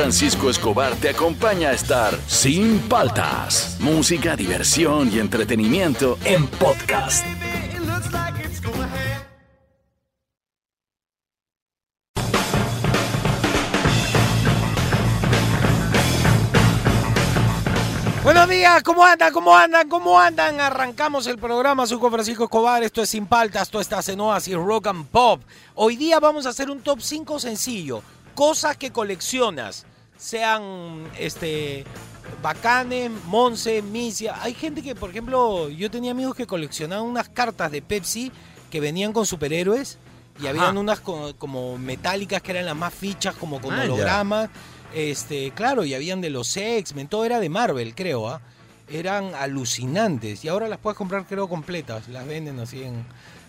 Francisco Escobar te acompaña a estar sin paltas. Música, diversión y entretenimiento en podcast. Buenos días, ¿cómo andan? ¿Cómo andan? ¿Cómo andan? Arrancamos el programa, soy Juan Francisco Escobar, esto es Sin Paltas, esto está en Oasis Rock and Pop. Hoy día vamos a hacer un top 5 sencillo, cosas que coleccionas, sean este bacanes, Monse, Misia. Hay gente que, por ejemplo, yo tenía amigos que coleccionaban unas cartas de Pepsi que venían con superhéroes y Ajá. habían unas co- como metálicas que eran las más fichas, como con Ah, ya. hologramas. Este, claro, y habían de los X-Men, todo era de Marvel, creo, ¿ah? Eran alucinantes. Y ahora las puedes comprar, creo, completas. Las venden así en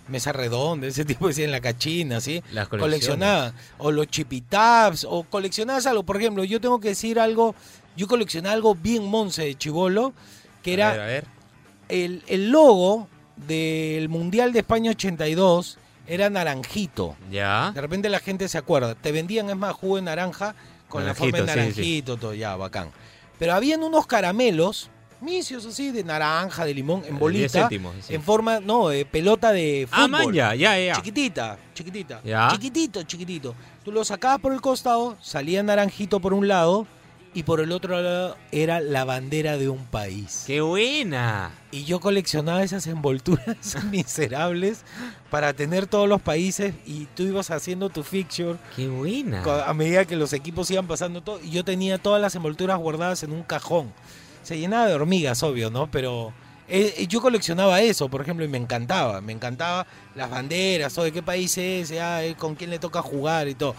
mesa redonda, ese tipo así en la cachina, así. Las coleccionadas. O los chipitabs, o coleccionadas algo. Por ejemplo, yo tengo que decir algo, yo coleccioné algo bien monce de chivolo, que era A ver, a ver. el, el logo del Mundial de España 82 era naranjito. Ya. De repente la gente se acuerda. Te vendían, es más, jugo de naranja con la forma de Naranjito, sí, naranjito, todo ya, bacán. Pero habían unos caramelos, misios así, de naranja, de limón, en bolita. 10 céntimos, sí. En forma, no, de pelota de fútbol. Ah, man, ya, ya, ya. Chiquitita, chiquitita. Ya. Chiquitito, chiquitito. Tú lo sacabas por el costado, salía naranjito por un lado y por el otro lado era la bandera de un país. ¡Qué buena! Y yo coleccionaba esas envolturas miserables para tener todos los países y tú ibas haciendo tu fixture ¡Qué buena! a medida que los equipos iban pasando todo. Y yo tenía todas las envolturas guardadas en un cajón. Se llenaba de hormigas, obvio, ¿no? Pero eh, yo coleccionaba eso, por ejemplo, y me encantaba. Me encantaba las banderas, o de qué país es, ah, eh, con quién le toca jugar y todo.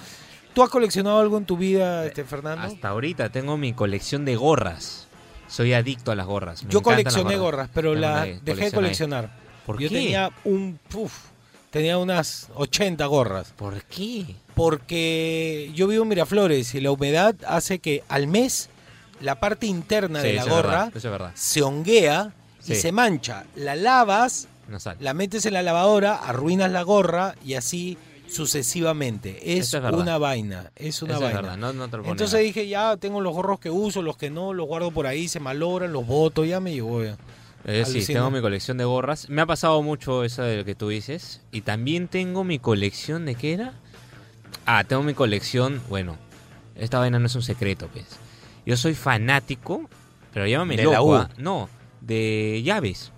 ¿Tú has coleccionado algo en tu vida, este Fernando? Hasta ahorita tengo mi colección de gorras. Soy adicto a las gorras. me Yo las coleccioné gorras, pero Tengo la una dejé de coleccionar. ¿Por Yo qué? tenía un... Uf, tenía unas 80 gorras. ¿Por qué? Porque yo vivo en Miraflores y la humedad hace que al mes la parte interna Sí, de la es gorra verdad, es se honguea y se mancha. La lavas, No la metes en la lavadora, arruinas la gorra y así sucesivamente. Es, una vaina, es una Eso vaina. no, no Entonces dije, ya tengo los gorros que uso, los que no, los guardo por ahí, se malogran, los boto, ya me llegó. ya. Eh, sí, tengo mi colección de gorras. Me ha pasado mucho eso de lo que tú dices. Y también tengo mi colección de qué era. Ah, tengo mi colección. Bueno, esta vaina no es un secreto, pues. Yo soy fanático, pero llámame De la loco. U. ah, No, de llaves.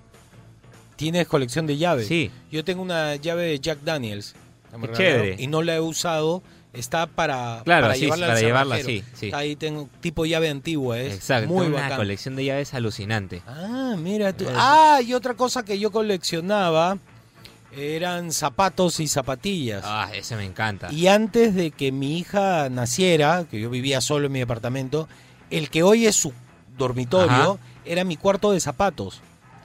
¿Tienes colección de llaves? Sí. Yo tengo una llave de Jack Daniels. Qué chévere. Y no la he usado. Está para, Claro, para sí, llevarla para al llevarla, sí, sí. Está ahí tengo tipo llave antigua, es Exacto. muy una bacán. colección de llaves alucinante. Ah, mira tú. Eh, Ah, y otra cosa que yo coleccionaba eran zapatos y zapatillas. Ah, ese me encanta. Y antes de que mi hija naciera, que yo vivía solo en mi departamento, el que hoy es su dormitorio Ajá. era mi cuarto de zapatos.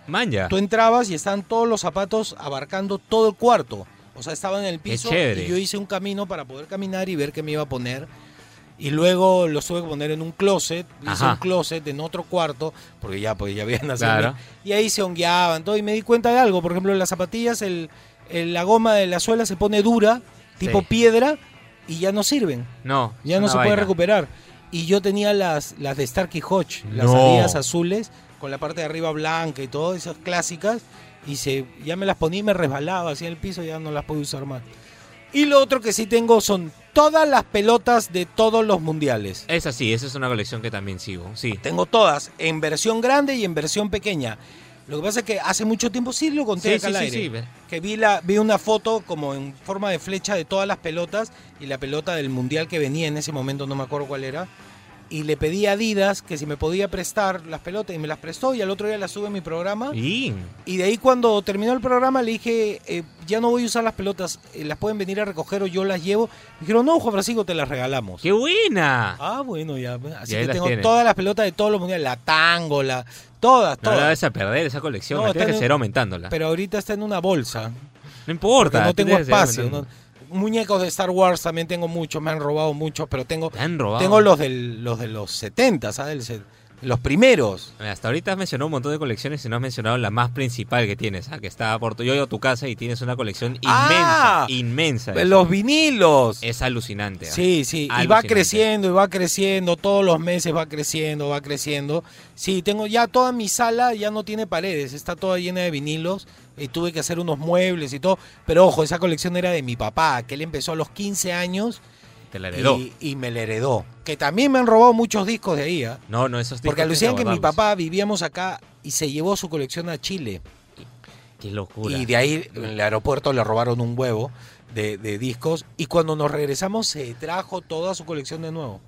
Manja. Tú entrabas y estaban todos los zapatos abarcando todo el cuarto. O sea, estaban en el piso y yo hice un camino para poder caminar y ver qué me iba a poner. Y luego los tuve que poner en un closet, hice Ajá. un closet en otro cuarto, porque ya, porque ya había nacido. Claro. Y ahí se hongueaban todo. Y me di cuenta de algo. Por ejemplo, en las zapatillas, el, el- la goma de la suela se pone dura, tipo Sí. piedra, y ya no sirven. No, Ya no se puede recuperar. Y yo tenía las, las de Starkey Hodge, las No. Adidas azules, con la parte de arriba blanca y todo, esas clásicas. Y se, ya me las ponía y me resbalaba así en el piso, ya no las puedo usar más. Y lo otro que sí tengo son todas las pelotas de todos los mundiales. Esa sí, esa es una colección que también sigo. Sí. Tengo todas, en versión grande y en versión pequeña. Lo que pasa es que hace mucho tiempo sí lo conté Sí, acá sí, al sí, aire. sí, ve. Que vi, la, vi una foto como en forma de flecha de todas las pelotas y la pelota del mundial que venía en ese momento, no me acuerdo cuál era. Y le pedí a Adidas que si me podía prestar las pelotas y me las prestó y al otro día las sube a mi programa. Y Y de ahí cuando terminó el programa le dije, eh, ya no voy a usar las pelotas, eh, las pueden venir a recoger o yo las llevo. Me dijeron, no, Juan Francisco, te las regalamos. ¡Qué buena! Ah, bueno, ya. Así que tengo todas las pelotas de todos los mundiales, la tango, la, todas, No la todas. vas a perder esa colección, No, la tienes que en- seguir aumentándola. Pero ahorita está en una bolsa. no importa. No tengo espacio. Muñecos de Star Wars también tengo muchos, me han robado muchos, pero tengo Te han robado. tengo los del, los de los 70, ¿sabes? Los primeros. Hasta ahorita has mencionado un montón de colecciones y no has mencionado la más principal que tienes, ¿ah? que está por tu, yo a tu casa y tienes una colección inmensa, Ah, inmensa. de Los eso. vinilos. Es alucinante. ¿ah? Sí, sí, y va creciendo y va creciendo, todos los meses va creciendo, va creciendo. Sí, tengo ya toda mi sala, ya no tiene paredes, está toda llena de vinilos y tuve que hacer unos muebles y todo. Pero ojo, esa colección era de mi papá, que él empezó a los 15 años Te la heredó. y, y me la heredó. Que también me han robado muchos discos de ahí, ¿ah? No, no, esos Porque discos alucinan que mi papá vivíamos acá y se llevó su colección a Chile. Qué locura. Y de ahí en el aeropuerto le robaron un huevo de, de discos. Y cuando nos regresamos se trajo toda su colección de nuevo.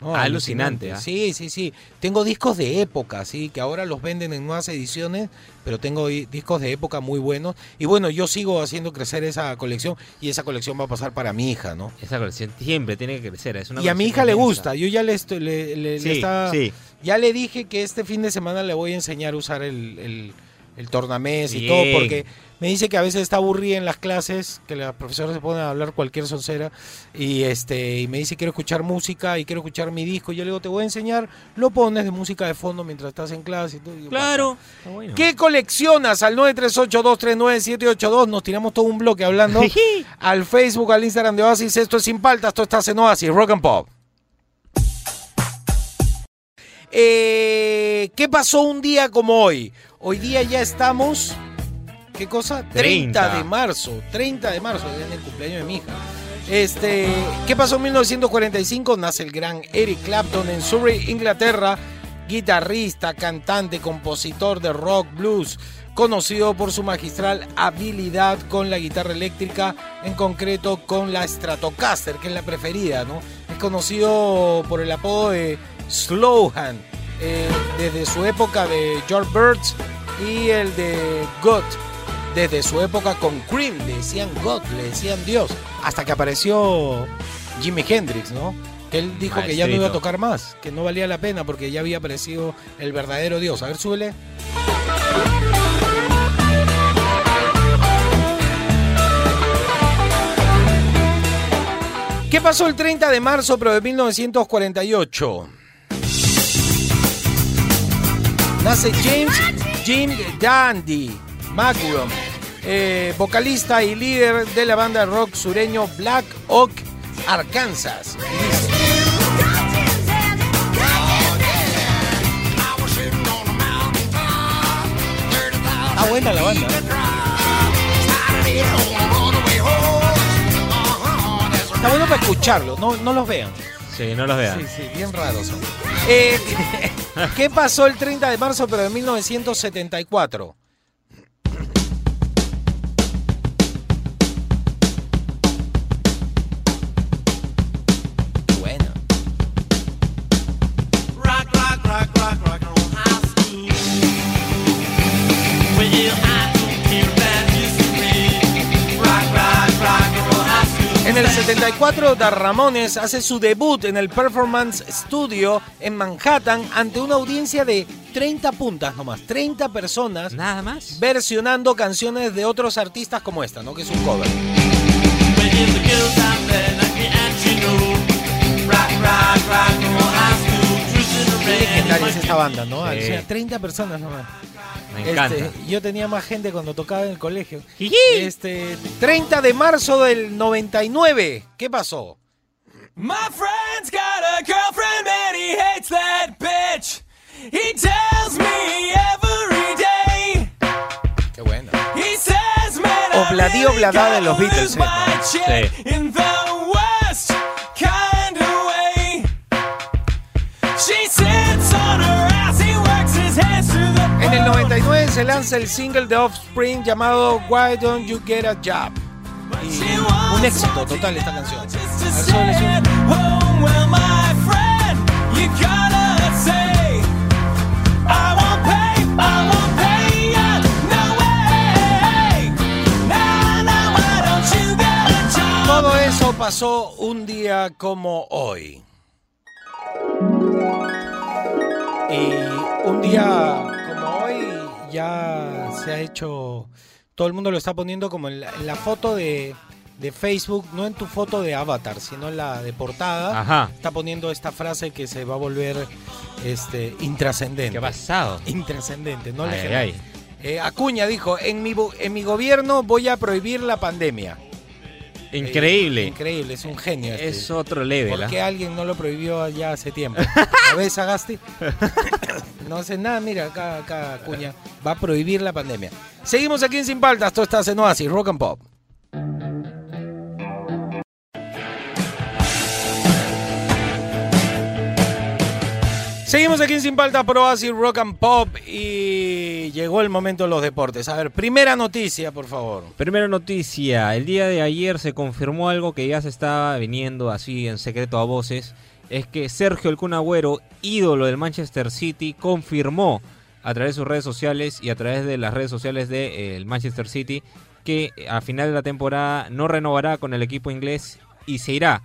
No, Alucinante, ¿ah? Sí, sí, sí. Tengo discos de época, sí, que ahora los venden en nuevas ediciones, pero tengo di- discos de época muy buenos. Y bueno, yo sigo haciendo crecer esa colección y esa colección va a pasar para mi hija, ¿no? Esa colección siempre tiene que crecer. Es una Y a mi hija le gusta. Yo ya le, estoy, le, le- le está- sí. ya le dije que este fin de semana le voy a enseñar a usar el, el, el tornamés y todo, porque me dice que a veces está aburrida en las clases, que las profesoras se ponen a hablar cualquier soncera, y este y me dice quiero escuchar música y quiero escuchar mi disco. Y yo le digo, te voy a enseñar, lo pones de música de fondo mientras estás en clase y todo. Y yo, Claro. Está bueno. ¿Qué coleccionas? Al 938-239-782. Nos tiramos todo un bloque hablando. al Facebook, al Instagram de Oasis. Esto es Sin Paltas, esto está en Oasis, Rock and Pop. Eh, ¿Qué pasó un día como hoy? Hoy día ya estamos... ¿Qué cosa? 30, 30. de marzo. 30 de marzo, es el cumpleaños de mi hija. Este, ¿Qué pasó en 1945? Nace el gran Eric Clapton en Surrey, Inglaterra. Guitarrista, cantante, compositor de rock, blues, conocido por su magistral habilidad con la guitarra eléctrica, en concreto con la Stratocaster, que es la preferida, ¿no? Es conocido por el apodo de Slowhand, eh, desde su época de George Birds y el de God, desde su época con Cream, le decían God, le decían Dios, hasta que apareció Jimi Hendrix, ¿no? Que él dijo que ya no iba a tocar más, que no valía la pena porque ya había aparecido el verdadero Dios. A ver, súbele. ¿Qué pasó el 30 de marzo pero de 1948? Nace James Jim Dandy Magrum, eh, vocalista y líder de la banda de rock sureño Black Oak, Arkansas. Dice, Ah, buena la banda. Está bueno para escucharlo, no, no los vean. Sí, no los vean. Sí, sí, bien raros son. Eh, ¿Qué pasó el 30 de marzo pero de 1974? 74, The Ramones hace su debut en el Performance Studio en Manhattan ante una audiencia de 30 puntas nomás, 30 personas Nada más. versionando canciones de otros artistas como esta, ¿no? Que es un cover. Legendaria es esta banda, ¿no? Sí. O sea, 30 personas nomás. Me encanta. Este, yo tenía más gente cuando tocaba en el colegio. Este, 30 de marzo del 99. ¿Qué pasó? My friend's got a girlfriend and he hates that bitch. He tells me every day. Qué bueno. He says, man, I Obladí, really oblada de los Beatles, eh. Sí. El 99 se lanza el single de Offspring llamado Why Don't You Get a Job. Y un éxito total esta canción. Todo eso pasó un día como hoy. Y un día ya se ha hecho, todo el mundo lo está poniendo como en la, en la foto de, de Facebook, no en tu foto de avatar, sino en la de portada, Ajá. está poniendo esta frase que se va a volver este, intrascendente. ¿Qué ha pasado? Intrascendente, no ay. Eh, Acuña dijo, en mi, en mi gobierno voy a prohibir la pandemia. Increíble. Eh, increíble, es un genio. este. Es otro level. ¿Por ¿ah? qué alguien no lo prohibió ya hace tiempo? ¿A ves, Agasti? No hace nada, mira, acá, acá Acuña va a prohibir la pandemia. Seguimos aquí en Sin Paltas, tú estás en Oasis, Rock and Pop. Seguimos aquí en Sin Paltas por Oasis, Rock and Pop y llegó el momento de los deportes. A ver, primera noticia, por favor. Primera noticia, el día de ayer se confirmó algo que ya se estaba viniendo así en secreto a voces, es que Sergio El Kun Agüero, ídolo del Manchester City, confirmó a través de sus redes sociales y a través de las redes sociales del Manchester City que a final de la temporada no renovará con el equipo inglés y se irá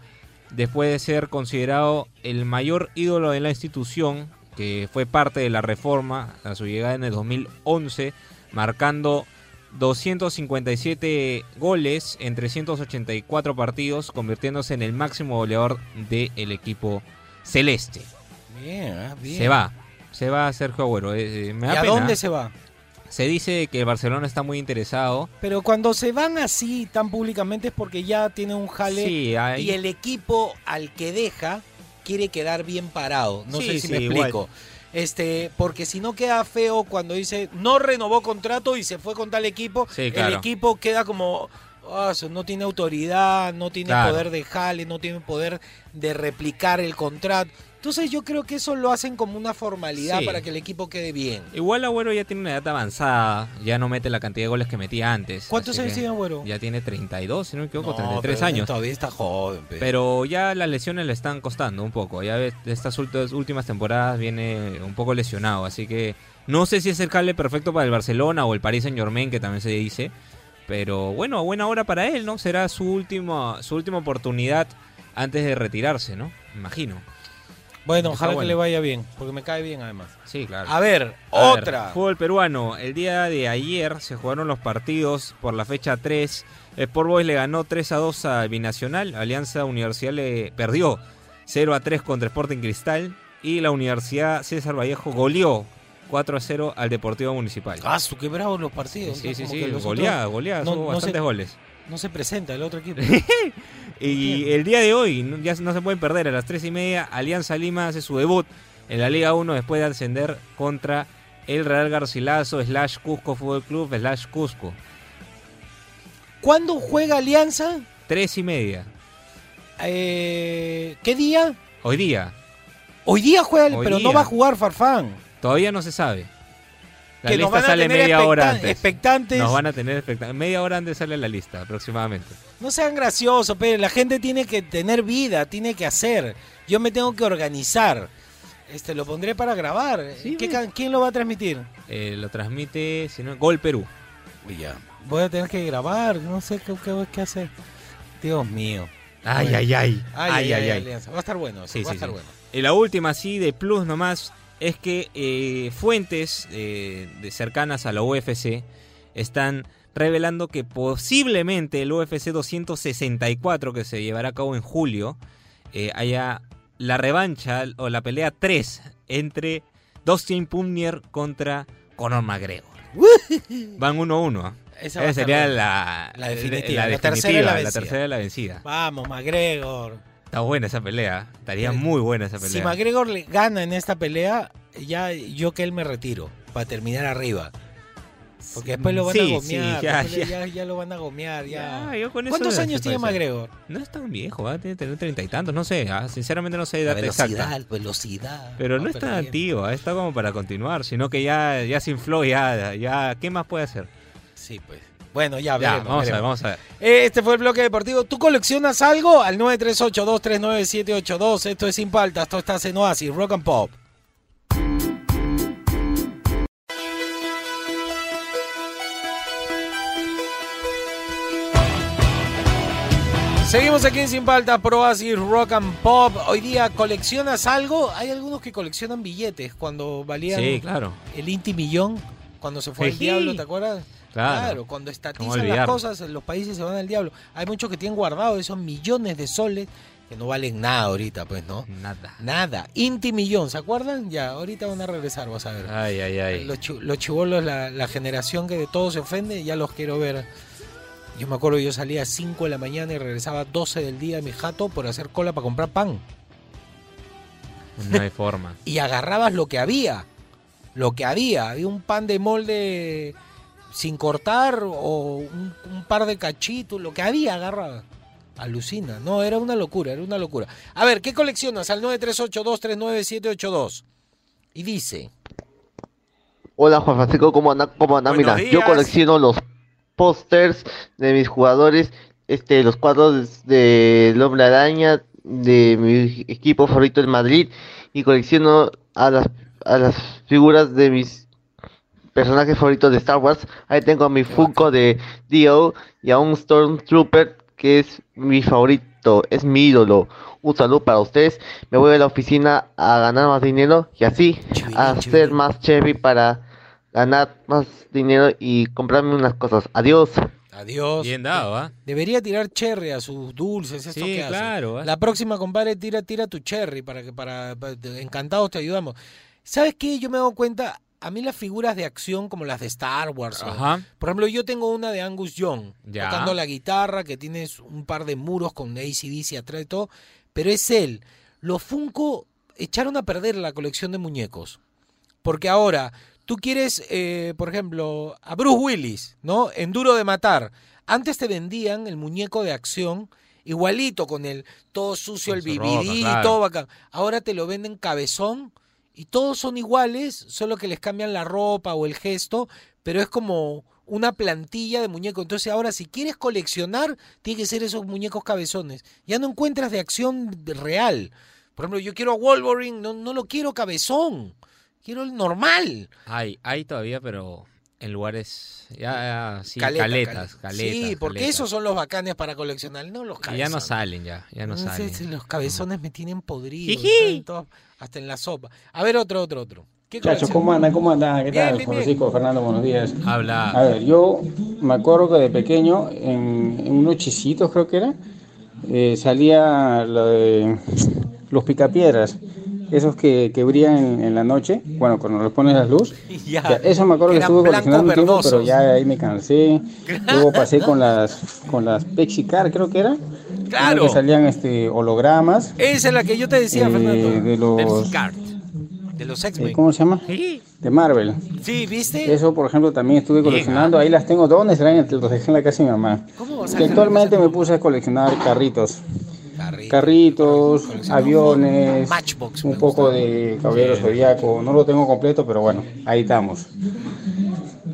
después de ser considerado el mayor ídolo de la institución, que fue parte de la reforma a su llegada en el 2011, marcando 257 goles en 384 partidos, convirtiéndose en el máximo goleador del equipo celeste. Bien, ah, bien. Se va, se va Sergio Agüero. eh, eh, ¿Y a pena. dónde se va? Se dice que el Barcelona está muy interesado. Pero cuando se van así tan públicamente es porque ya tiene un jale Sí, hay- y el equipo al que deja quiere quedar bien parado. No Sí, sé si sí, me igual. explico. Este, porque si no queda feo cuando dice no renovó contrato y se fue con tal equipo, el equipo queda como "Ah, no tiene autoridad, no tiene Claro. poder de jale, no tiene poder de replicar el contrato. Entonces yo creo que eso lo hacen como una formalidad Sí. para que el equipo quede bien. Igual Agüero ya tiene una edad avanzada, ya no mete la cantidad de goles que metía antes. ¿Cuántos años tiene Agüero? Ya tiene 32, si no me equivoco, No, 33 pero años. Todavía está joven. pe. Pero ya las lesiones le están costando un poco. Ya ves, estas últimas temporadas viene un poco lesionado. Así que no sé si es el cable perfecto para el Barcelona o el Paris Saint Germain, que también se dice. Pero bueno, buena hora para él, ¿no? Será su última, su última oportunidad antes de retirarse, ¿no? Imagino. Bueno, Está ojalá que le vaya bien, porque me cae bien además. Sí, claro. A ver, A ver, otra. fútbol peruano. El día de ayer se jugaron los partidos por la fecha 3. Sport Boys le ganó 3 a 2 al Binacional. Alianza Universidad le perdió 0 a 3 contra Sporting Cristal. Y la Universidad César Vallejo goleó 4 a 0 al Deportivo Municipal. Ah, qué bravos los partidos. sí, sí, sí, los goleada, goleada, no- no bastantes se- goles. No se presenta el otro equipo. Y el día de hoy, no- ya no se pueden perder, a las 3 y media, Alianza Lima hace su debut en la Liga 1 después de ascender contra el Real Garcilaso slash Cusco Fútbol Club slash Cusco. ¿Cuándo juega Alianza? 3 y media. Eh, ¿Qué día? Hoy día. Hoy día juega, Hoy pero no va a jugar Farfán. Todavía no se sabe. La que nos lista van a sale tener media hora antes. expectantes. Nos van a tener expectantes. Media hora antes sale la lista aproximadamente. No sean graciosos, pero la gente tiene que tener vida, tiene que hacer. Yo me tengo que organizar. Este, lo pondré para grabar. Sí, ¿Qué bueno. ca- ¿Quién lo va a transmitir? Eh, lo transmite, si no, Gol Perú. Ya. Voy a tener que grabar, no sé qué, qué, qué hacer. Dios mío. Ay, ay, ay. Ay, Ay, ay, ay. Va a estar bueno, Sí, va a sí, estar sí. bueno. Y la última, sí, de plus nomás, es que eh, fuentes eh, de cercanas a la UFC están revelando que posiblemente el UFC 264, que se llevará a cabo en julio, eh, haya la revancha o la pelea 3 entre Dustin Pumnier contra Conor McGregor. Van 1-1. ¿ah? Esa sería la, La definitiva, la, la tercera la la vencida. tercera y la vencida. Vamos, McGregor. Está buena esa pelea. Estaría Eh, muy buena esa pelea. Si McGregor le gana en esta pelea, ya yo que él me retiro para terminar arriba. Porque después lo van Sí, a sí, gomear. ya, le- ya. ya, ya lo van a gomear. Ya. Ya, yo con eso ¿Cuántos años tiene. McGregor? No es tan viejo, va a tener treinta y tantos, no sé, ah, sinceramente no sé edad velocidad, exacta. velocidad. Pero no Va es tan antiguo, está como para continuar, sino que ya, ya se infló, ya, ya, ¿qué más puede hacer? Sí, pues. Bueno, ya, Ya, veremos, vamos a ver, vamos a ver. Este fue el bloque deportivo. ¿Tú coleccionas algo? Al 938239782. Esto es Sin Paltas. Esto estás en Oasis, Rock and Pop. Seguimos aquí en Sin Paltas, por Oasis, Rock and Pop. Hoy día, ¿coleccionas algo? Hay algunos que coleccionan billetes cuando valían Sí, claro. el Inti Millón, cuando se fue el diablo, ¿te acuerdas? Claro. cuando ¿Cómo estatizan las cosas, los países se van al diablo. Hay muchos que tienen guardados esos millones de soles que no valen nada ahorita, pues, ¿no? Nada. Nada. Inti millón, ¿se acuerdan? Ya, ahorita van a regresar, vas a ver. Ay, ay, ay. Los, los chivolos, la, la generación que de todo se ofende, ya los quiero ver. Yo me acuerdo, yo salía a 5 de la mañana y regresaba a 12 del día a mi jato por hacer cola para comprar pan. No hay forma. Y agarrabas lo que había. Lo que había. Había un pan de molde sin cortar o un, un par de cachitos. Lo que había, agarraba. Alucina. No, era una locura, era una locura. A ver, ¿qué coleccionas? Al 938239782. Y dice... Hola Juan Francisco, ¿cómo anda? ¿Cómo anda? Buenos Mira, yo colecciono los pósters de mis jugadores, este, los cuadros de- del Hombre Araña, de mi equipo favorito en Madrid, y colecciono a las, a las figuras de mis personajes favoritos de Star Wars. Ahí tengo a mi Funko de Dio y a un Stormtrooper que es mi favorito, es mi ídolo. Un saludo para ustedes. Me voy a la oficina a ganar más dinero y así a ser más chévere para ganar más dinero y comprarme unas cosas. Adiós. Adiós. Bien dado, ¿ah? Debería tirar cherry a sus dulces, esto Sí, que hace. claro, ¿eh? La próxima, compadre, tira, tira tu cherry para que para, para- encantados te ayudamos. ¿Sabes qué? Yo me he dado cuenta, a mí las figuras de acción como las de Star Wars, o- Ajá. por ejemplo, yo tengo una de Angus Young Ya. tocando la guitarra, que tienes un par de muros con ACDC atrás y todo, pero es él. Los Funko echaron a perder la colección de muñecos. Porque ahora, tú quieres, eh, por ejemplo, a Bruce Willis, ¿no? En Duro de Matar. Antes te vendían el muñeco de acción igualito, con el todo sucio, Con el BBD, claro. todo bacán. Ahora te lo venden cabezón y todos son iguales, solo que les cambian la ropa o el gesto, pero es como una plantilla de muñecos. Entonces ahora si quieres coleccionar, tiene que ser esos muñecos cabezones. Ya no encuentras de acción real. Por ejemplo, yo quiero a Wolverine, no, no lo quiero cabezón, quiero el normal. Hay, hay todavía, pero en lugares. Ya, ya, sí, Caleta, caletas, caleta. caletas. Sí, porque caletas. esos son los bacanes para coleccionar, no los Y cabezones. ya no salen, ya. Ya no salen. los cabezones me tienen podrido, hasta en la sopa. A ver, otro, otro, otro. ¿Qué Muchachos, colección? ¿cómo andan? ¿Cómo andan? ¿Qué Bien, tal? bien. Francisco, Fernando, buenos días. A Habla. ver, yo me acuerdo que de pequeño, en, en unos chisitos creo que era, eh, salía lo de los picapiedras, esos que, que brillan en, en la noche, bueno, cuando les pones la luz. Ya, Ya, eso me acuerdo que estuve coleccionando un tiempo, pero ya ahí me cansé. Luego pasé con las con las Pexicar, creo que era. Claro. Que salían este hologramas Esa es la que yo te decía, eh, Fernando. de los Pepsi Card. De los eh, X-Men. ¿cómo se llama? De Marvel. Sí, ¿viste? Eso, por ejemplo, también estuve coleccionando. Ahí las tengo. ¿Dónde serán? Los dejé en la casa de mi mamá. ¿Cómo vas a Que dejar actualmente me puse a coleccionar carritos. Carrito. Carritos, aviones, Matchbox, un poco gusta. de caballero zodiaco. No lo tengo completo, pero bueno, ahí estamos.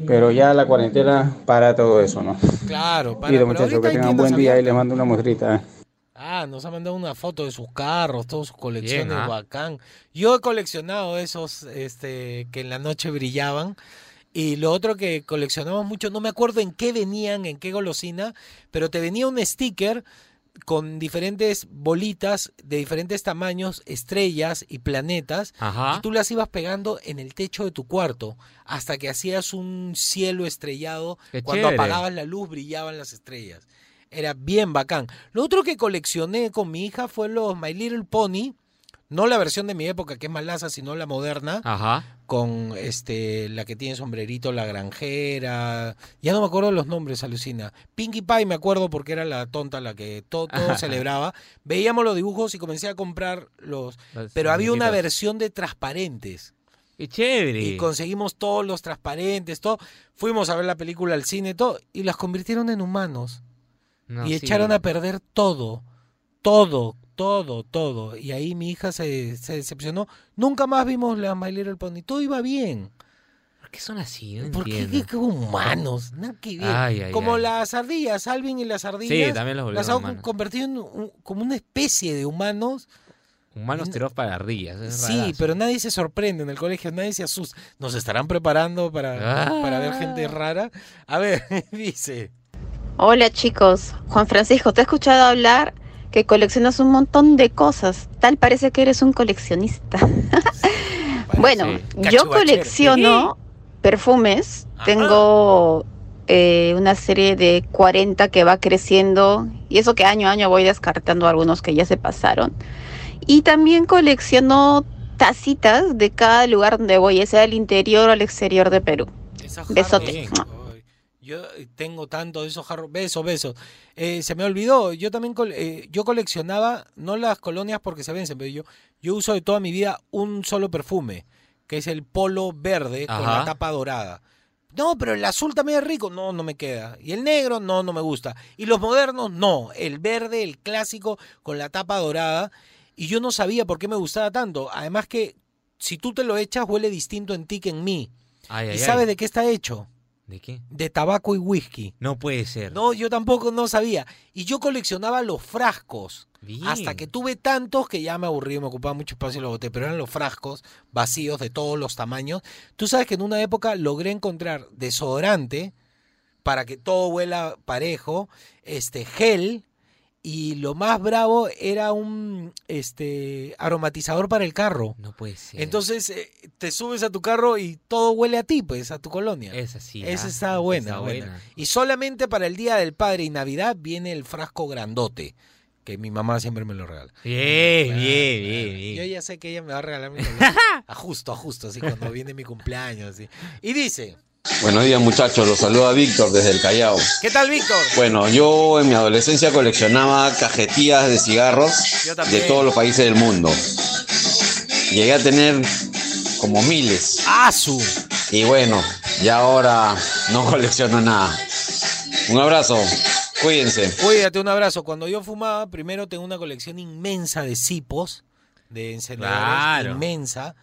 Pero ya la cuarentena para todo eso, ¿no? Claro, para, Pido pero muchachos que tengan buen tiendas día y les mando una muestrita. Ah, nos ha mandado una foto de sus carros, todas sus colecciones, Bien, ¿ah? bacán. Yo he coleccionado esos este, que en la noche brillaban. Y lo otro que coleccionamos mucho, no me acuerdo en qué venían, en qué golosina, pero te venía un sticker con diferentes bolitas de diferentes tamaños, estrellas y planetas, Ajá. y tú las ibas pegando en el techo de tu cuarto hasta que hacías un cielo estrellado. Qué Cuando chévere. apagabas la luz brillaban las estrellas. Era bien bacán. Lo otro que coleccioné con mi hija fue los My Little Pony. No la versión de mi época, que es malaza, sino la moderna, Ajá. con este la que tiene sombrerito, la granjera. Ya no me acuerdo los nombres, alucina. Pinkie Pie me acuerdo porque era la tonta la que todo, todo celebraba. Veíamos los dibujos y comencé a comprar los. Los Pero había una versión de transparentes. Qué chévere. Y conseguimos todos los transparentes, todo. Fuimos a ver la película al cine, todo. Y las convirtieron en humanos. No, y sí. echaron a perder todo, todo, todo, todo. Y ahí mi hija se, se decepcionó. Nunca más vimos la My Little Pony. Todo iba bien. ¿Por qué son así? No ¿Por qué, entiendo. qué- qué humanos? Nada que ver. Ay, ay, como ay. las ardillas, Alvin y las ardillas. Sí, también los volvieron Las han humanos. convertido en un- como una especie de humanos. Humanos tirados para ardillas. es Sí, pero nadie se sorprende en el colegio, nadie se asusta. ¿Nos estarán preparando para, Ah. para ver gente rara? A ver, dice. Hola chicos, Juan Francisco, te he escuchado hablar que coleccionas un montón de cosas. Tal parece que eres un coleccionista. bueno, Sí. yo colecciono perfumes. Ajá. Tengo eh, una serie de 40 que va creciendo y eso que año a año voy descartando algunos que ya se pasaron. Y también colecciono tacitas de cada lugar donde voy, ya sea al interior o al exterior de Perú. Besote. Yo eh, tengo tanto de esos jarros. Besos, besos. Eh, se me olvidó, yo también eh, yo coleccionaba, no las colonias porque se vencen, pero yo, yo uso de toda mi vida un solo perfume, que es el polo verde con la tapa dorada. No, pero el azul también es rico. No, no me queda. Y el negro, no, no me gusta. Y los modernos, no. El verde, el clásico, con la tapa dorada. Y yo no sabía por qué me gustaba tanto. Además que si tú te lo echas, huele distinto en ti que en mí. Ay, ¿Y ay, sabes ay. de qué está hecho? ¿De qué? De tabaco y whisky. No puede ser. No, yo tampoco no sabía. Y yo coleccionaba los frascos. Bien. Hasta que tuve tantos que ya me aburrí, me ocupaba mucho espacio y los boté. Pero eran los frascos vacíos de todos los tamaños. Tú sabes que en una época logré encontrar desodorante para que todo huela parejo, este gel y lo más bravo era un este aromatizador para el carro. No puede ser. Entonces eh, te subes a tu carro y todo huele a ti, pues, a tu colonia. Esa sí. Esa ah, está buena, está buena. Y solamente para el Día del Padre y Navidad viene el frasco grandote, que mi mamá siempre me lo regala. Bien, Claro, bien, claro. bien, bien. Yo ya sé que ella me va a regalar mi a justo, a justo, así cuando viene mi cumpleaños. Así. Y dice, Buenos días muchachos, los saluda Víctor desde el Callao. ¿qué tal, Víctor? Bueno, yo en mi adolescencia coleccionaba cajetillas de cigarros de todos los países del mundo. Llegué a tener como miles. ¡Asu! Y bueno, ya ahora no colecciono nada. Un abrazo, cuídense. Cuídate, un abrazo. Cuando yo fumaba, primero tengo una colección inmensa de cipos, de encendedores, Claro. inmensa.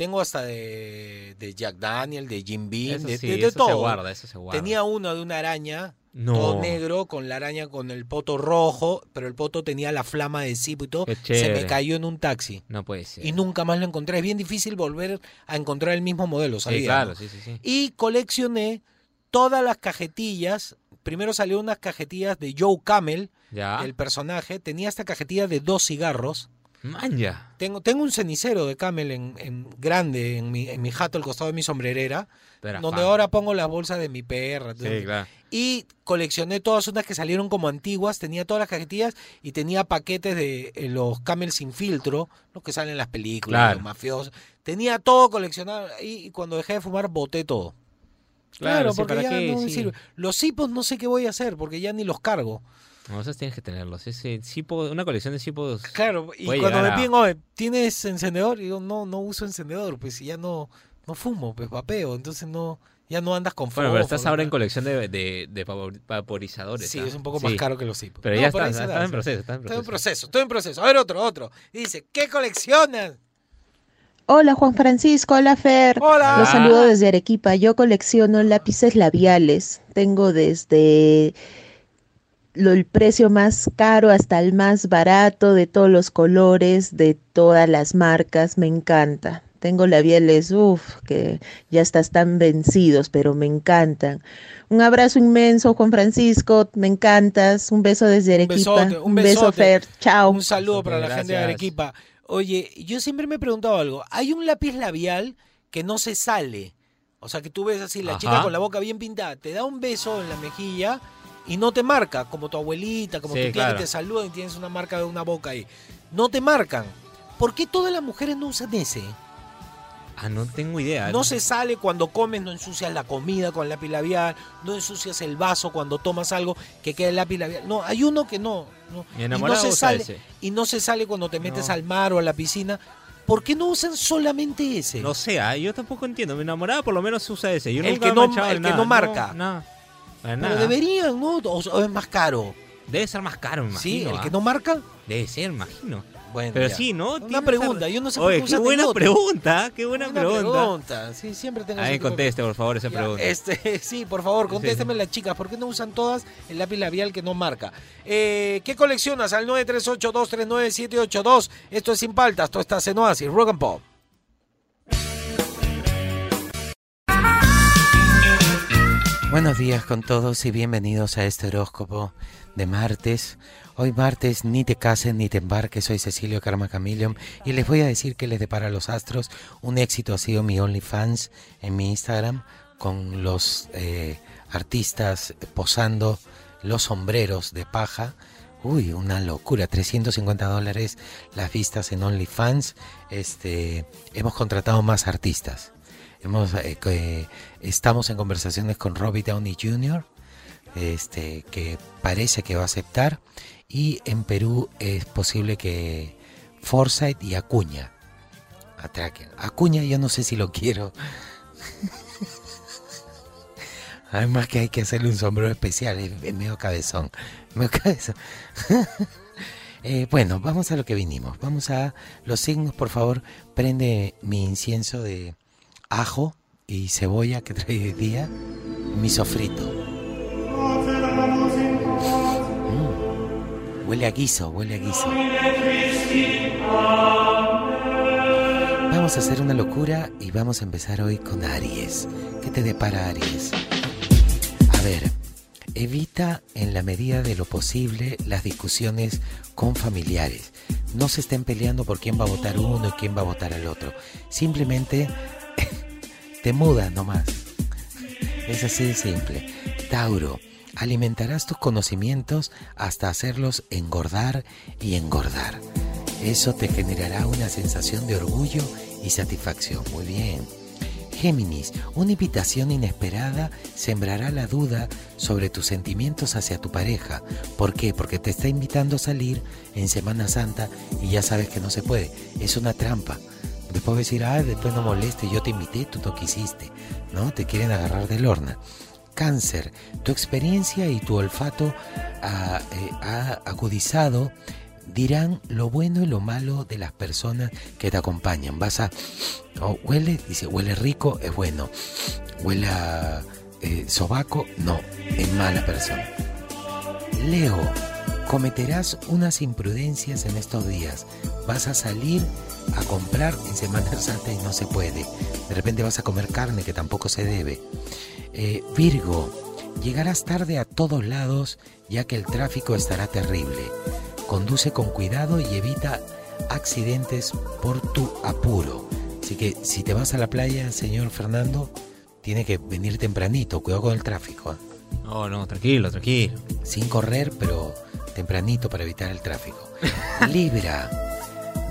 Tengo hasta de, de Jack Daniel, de Jim Beam, de, sí, de- de eso todo. se guarda, eso se guarda. Tenía uno de una araña, No. todo negro, con la araña con el poto rojo, pero el poto tenía la flama de cipo y todo. Se me cayó en un taxi. No puede ser. Y nunca más lo encontré. Es bien difícil volver a encontrar el mismo modelo, Sí, ¿sabías, claro, sí, sí, sí. Y coleccioné todas las cajetillas. Primero salió unas cajetillas de Joe Camel, Ya. el personaje. Tenía esta cajetilla de dos cigarros. Tengo, tengo un cenicero de Camel en, en grande en mi, en mi jato al costado de mi sombrerera, donde fan. ahora pongo las bolsas de mi perra. Sí, claro. Y coleccioné todas unas que salieron como antiguas, tenía todas las cajetillas y tenía paquetes de eh, los Camel sin filtro, los que salen en las películas, Claro. los mafiosos. Tenía todo coleccionado y, y cuando dejé de fumar boté todo. Claro, Claro, sí, porque ¿para ya qué? no me Sí. sirve. Los cipos no sé qué voy a hacer porque ya ni los cargo. No, esos tienes que tenerlos. Ese cipo, una colección de cipos. Claro, y cuando me piden, oye, ¿tienes encendedor? Y digo, no, no uso encendedor, pues si ya no, no fumo, pues vapeo, entonces no, ya no andas con Bueno, pero estás ahora en colección de, de, de vapor- vaporizadores. Sí, ¿ah? es un poco más Sí. caro que los cipos. Pero No, ya está, en proceso, está en Estoy en proceso. proceso, estoy en proceso. A ver, otro, otro. Y dice, ¿qué coleccionas? Hola Juan Francisco, hola Fer. Hola. Los saludo desde Arequipa. Yo colecciono lápices labiales. Tengo desde lo, el precio más caro hasta el más barato, de todos los colores, de todas las marcas. Me encanta. Tengo labiales, uff, que ya hasta están vencidos, pero me encantan. Un abrazo inmenso, Juan Francisco. Me encantas. Un beso desde Un Arequipa. besote, un beso, besote. Fer. Chao. Un saludo para la gente de. Arequipa. Oye, yo siempre me he preguntado algo. Hay un lápiz labial que no se sale. O sea, que tú ves así, la Ajá. chica con la boca bien pintada, te da un beso en la mejilla y no te marca, como tu abuelita, como Sí, tu tía claro. que te saluda y tienes una marca de una boca ahí. No te marcan. ¿Por qué todas las mujeres no usan ese? Ah, no tengo idea. No se sale cuando comes, no ensucias la comida con el lápiz labial, no ensucias el vaso cuando tomas algo que queda el lápiz labial. No, hay uno que no. no. Mi y no se sale ese. y no se sale cuando te metes No. al mar o a la piscina. ¿Por qué no usan solamente ese? No sé, ah, yo tampoco entiendo. Mi enamorada por lo menos usa ese. Yo El nunca que no- el que nada. no marca. No. Para Pero nada. deberían, ¿no? O, o es más caro. Debe ser más caro, me ¿Sí? imagino. ¿El ah. que no marca? Debe ser, imagino. Bueno, Pero ya. sí, ¿no? Una pregunta, yo no sé por qué buena otro. pregunta, qué buena Una pregunta. pregunta. Sí, siempre tengo de- conteste, por favor, esa Ya, pregunta. Este, sí, por favor, Sí, contésteme sí. las chicas. ¿Por qué no usan todas el lápiz labial que no marca? Eh, ¿Qué coleccionas? Al 938239782. Esto es Sin Paltas, esto está en Oasis, Rock and Pop. Buenos días con todos y bienvenidos a este horóscopo de martes. Hoy martes, ni te cases ni te embarques, soy Cecilio Karma Camillion y les voy a decir que les depara los astros. Un éxito ha sido mi OnlyFans en mi Instagram. con los eh, artistas posando los sombreros de paja. Uy, una locura, 350 dólares las vistas en OnlyFans. Este, hemos contratado más artistas. Hemos, eh, estamos en conversaciones con Robbie Downey Jr., este, que parece que va a aceptar. Y en Perú es posible que Forsyth y Acuña atraquen. Acuña yo no sé si lo quiero. Además que hay que hacerle un sombrero especial, es, es medio cabezón. medio cabezón. Eh, bueno, vamos a lo que vinimos. Vamos a los signos, por favor. Prende mi incienso de ajo y cebolla que trae hoy día. Mi sofrito. Mm, Huele a guiso, huele a guiso. Vamos a hacer una locura y vamos a empezar hoy con Aries. ¿Qué te depara Aries? A ver, evita en la medida de lo posible las discusiones con familiares. No se estén peleando por quién va a votar uno y quién va a votar al otro. Simplemente te mudas nomás. Es así de simple. Tauro, alimentarás tus conocimientos hasta hacerlos engordar y engordar. Eso te generará una sensación de orgullo y satisfacción. Muy bien. Géminis, una invitación inesperada sembrará la duda sobre tus sentimientos hacia tu pareja. ¿Por qué? Porque te está invitando a salir en Semana Santa y ya sabes que no se puede. Es una trampa. Después decir, ah, después no moleste, yo te invité, tú no quisiste. ¿No? Te quieren agarrar del horno. Cáncer, tu experiencia y tu olfato ha, eh, ha agudizado dirán lo bueno y lo malo de las personas que te acompañan. Vas a... huele, dice, huele rico, es bueno. Huele a eh, sobaco, no, es mala persona. Leo, cometerás unas imprudencias en estos días. Vas a salir a comprar en Semana Santa y no se puede. De repente vas a comer carne que tampoco se debe. Eh, Virgo, llegarás tarde a todos lados ya que el tráfico estará terrible. Conduce con cuidado y evita accidentes por tu apuro. Así que si te vas a la playa, señor Fernando, tiene que venir tempranito. Cuidado con el tráfico. ¿eh? No, no, tranquilo, tranquilo. Sin correr, pero tempranito para evitar el tráfico. Libra,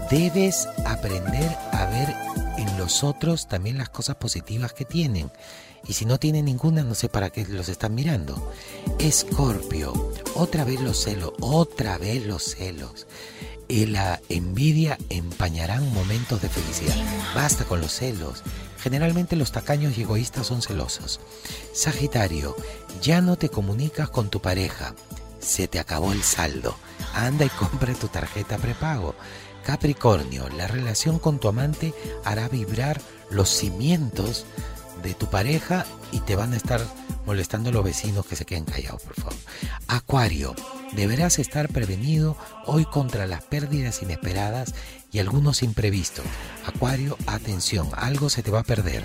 debes aprender a ver en los otros también las cosas positivas que tienen. Y si no tienen ninguna, no sé para qué los están mirando. Escorpio, otra vez los celos, otra vez los celos. Y la envidia empañarán momentos de felicidad. Basta con los celos. Generalmente los tacaños y egoístas son celosos. Sagitario, ya no te comunicas con tu pareja. Se te acabó el saldo. Anda y compra tu tarjeta prepago. Capricornio, la relación con tu amante hará vibrar los cimientos de tu pareja y te van a estar molestando los vecinos que se queden callados, por favor. Acuario, deberás estar prevenido hoy contra las pérdidas inesperadas y algunos imprevistos. Acuario, atención, algo se te va a perder.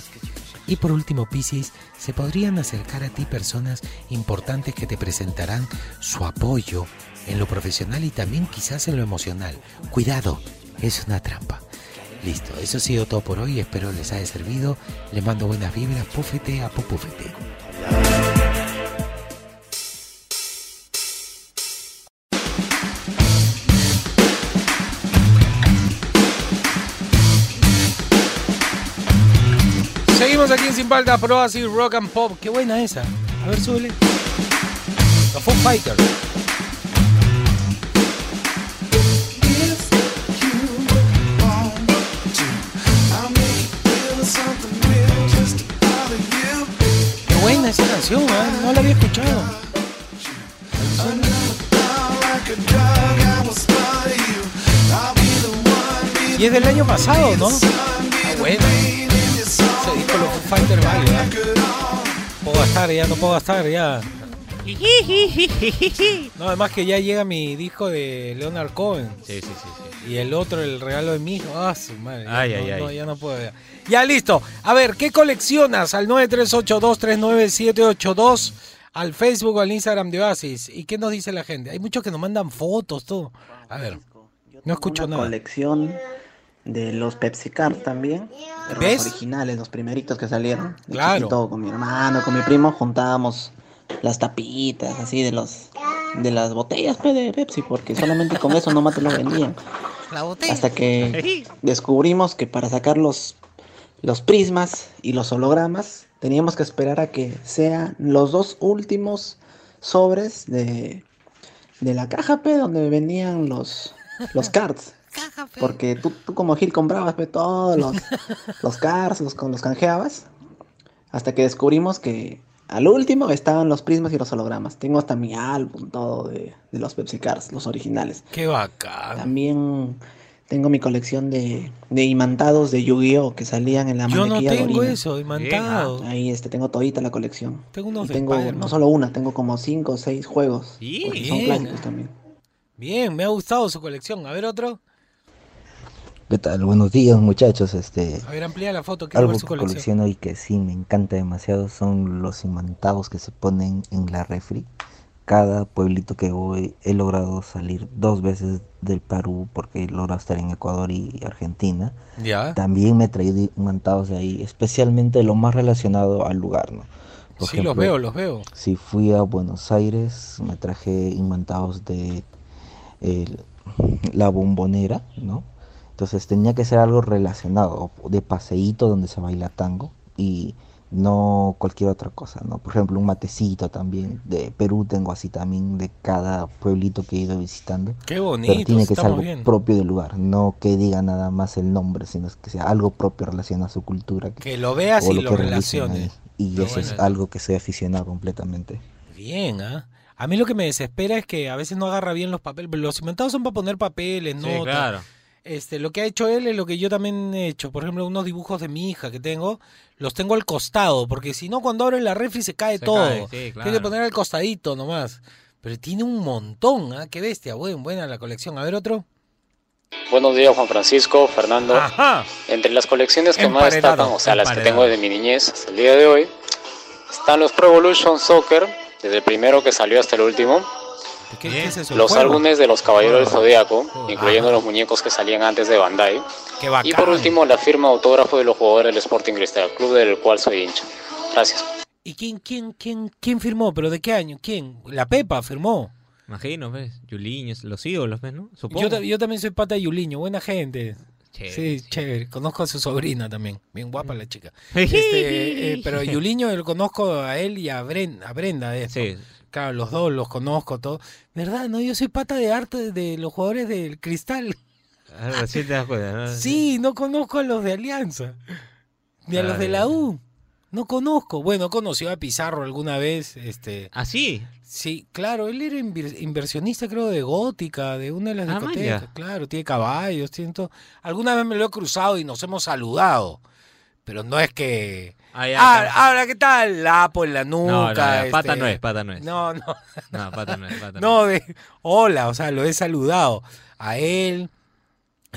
Y por último, Piscis, se podrían acercar a ti personas importantes que te presentarán su apoyo en lo profesional y también quizás en lo emocional. Cuidado, es una trampa. Listo, eso ha sido todo por hoy, espero les haya servido. Les mando buenas vibras, púfete a pupúfete. Seguimos aquí en Sin Palta, Pro Rock and Pop. Qué buena esa. A ver, súbele. Los Foo Fighters. Canción, ¿eh? no la había escuchado. Y es del año pasado, ¿no? Ah, bueno. Ese disco los Foo Fighters vale, ¿verdad? Puedo gastar ya, no puedo gastar ya. No, además que ya llega mi disco de Leonard Cohen. Sí, sí, sí. sí. Y el otro, el regalo de mi hijo. Ah, su madre. ya Ay, no, ay, ay. no, ya no puedo. Ya. Ya, listo. A ver, ¿qué coleccionas? Al 938239782, al Facebook o al Instagram de Oasis. ¿Y qué nos dice la gente? Hay muchos que nos mandan fotos, todo. A ver, no escucho una nada. colección de los Pepsi Cards también, ¿Ves? los originales, los primeritos que salieron. De Claro. chiquito, con mi hermano, con mi primo, juntábamos las tapitas así de los de las botellas de Pepsi, porque solamente con eso nomás te lo vendían. La botella. Hasta que descubrimos que para sacar los, los prismas y los hologramas teníamos que esperar a que sean los dos últimos sobres de, de la caja P donde vendían los, los cards. Porque tú, tú como Gil comprabas pe, todos los, los cards, los, con- los canjeabas. Hasta que descubrimos que al último estaban los prismas y los hologramas. Tengo hasta mi álbum todo de, de los Pepsi Cards, los originales. Qué bacán. También tengo mi colección de, de imantados de Yu-Gi-Oh! que salían en la Yo no tengo dorina. eso, imantado. Ahí este, tengo todita la colección. Tengo unos Y de tengo no solo una, tengo como cinco o seis juegos. porque son clásicos también. Bien, me ha gustado su colección. A ver otro. ¿Qué tal? Buenos días muchachos. Este, A ver, amplía la foto. Quiero algo ver que su colección. colecciono y que sí me encanta demasiado son los imantados que se ponen en la refri. Cada pueblito que voy he logrado salir dos veces del Perú porque he logrado estar en Ecuador y Argentina. Ya. También me he traído imantados de ahí, especialmente lo más relacionado al lugar, ¿no? Por Sí, los ejemplo, veo, los veo. Si fui a Buenos Aires, me traje imantados de la bombonera, ¿no? Entonces tenía que ser algo relacionado, de paseíto donde se baila tango y no cualquier otra cosa, ¿no? Por ejemplo, un matecito también, de Perú tengo así también, de cada pueblito que he ido visitando. Qué Pero bonito, tiene que ser algo bien. propio del lugar, no que diga nada más el nombre, sino que sea algo propio relacionado a su cultura. Que lo veas o y lo que realicen relaciones. Y eso es algo que soy aficionado completamente. Bien, ¿ah? A mí lo que me desespera es que a veces no agarra bien los papeles. Los inventados son para poner papeles, Sí, notas. claro. Este, lo que ha hecho él es lo que yo también he hecho. Por ejemplo, unos dibujos de mi hija que tengo, los tengo al costado, porque si no, cuando abres la refri se cae Se todo. cae, sí, Tienes que poner al costadito nomás. Pero tiene un montón, ¿ah? Qué bestia, buen, buena la colección. A ver otro. Buenos días, Juan Francisco, Fernando. Entre las colecciones que más destacan, o sea, las que tengo desde mi niñez hasta el día de hoy, están los Pro Evolution Soccer, desde el primero que salió hasta el último. ¿Qué, qué es eso? Los ¿Juego? álbumes de los Caballeros del. Zodíaco, incluyendo los muñecos que salían antes de Bandai. Qué bacán. Y por último, la firma de autógrafo de los jugadores del Sporting Cristal, club del cual soy hincha. Gracias. ¿Y quién, quién, quién, quién firmó? ¿Pero de qué año? ¿Quién? La Pepa firmó. Imagino, ¿ves? Yuliño, los ídolos, ¿ves, no? Supongo. Yo, ta- yo también soy pata de Yuliño, buena gente. Chévere, sí, chévere. Conozco a su sobrina también. Bien guapa la chica. Este, eh, pero Yuliño lo conozco a él y a, Bren- a Brenda. eh, Sí. Claro, los dos los conozco, todo. ¿Verdad? No, yo soy pata de arte de los jugadores del Cristal. Ah, Recién te das cuenta, ¿no? Sí, no conozco a los de Alianza. Ni a los Ah, de la. U. No conozco. Bueno, conoció a Pizarro alguna vez. Este, ¿Ah, sí? Sí, claro, él era inversionista, creo, de Gótica, de una de las Ah, discotecas. Claro, tiene caballos, tiene todo. Alguna vez me lo he cruzado y nos hemos saludado. Pero no es que. Ya, Ah, ahora, ¿qué tal? Lapo en la nuca. No, no, ya, pata este, no es, pata no es. No, no. No, pata no es, pata no No, de hola, o sea, lo he saludado. A él,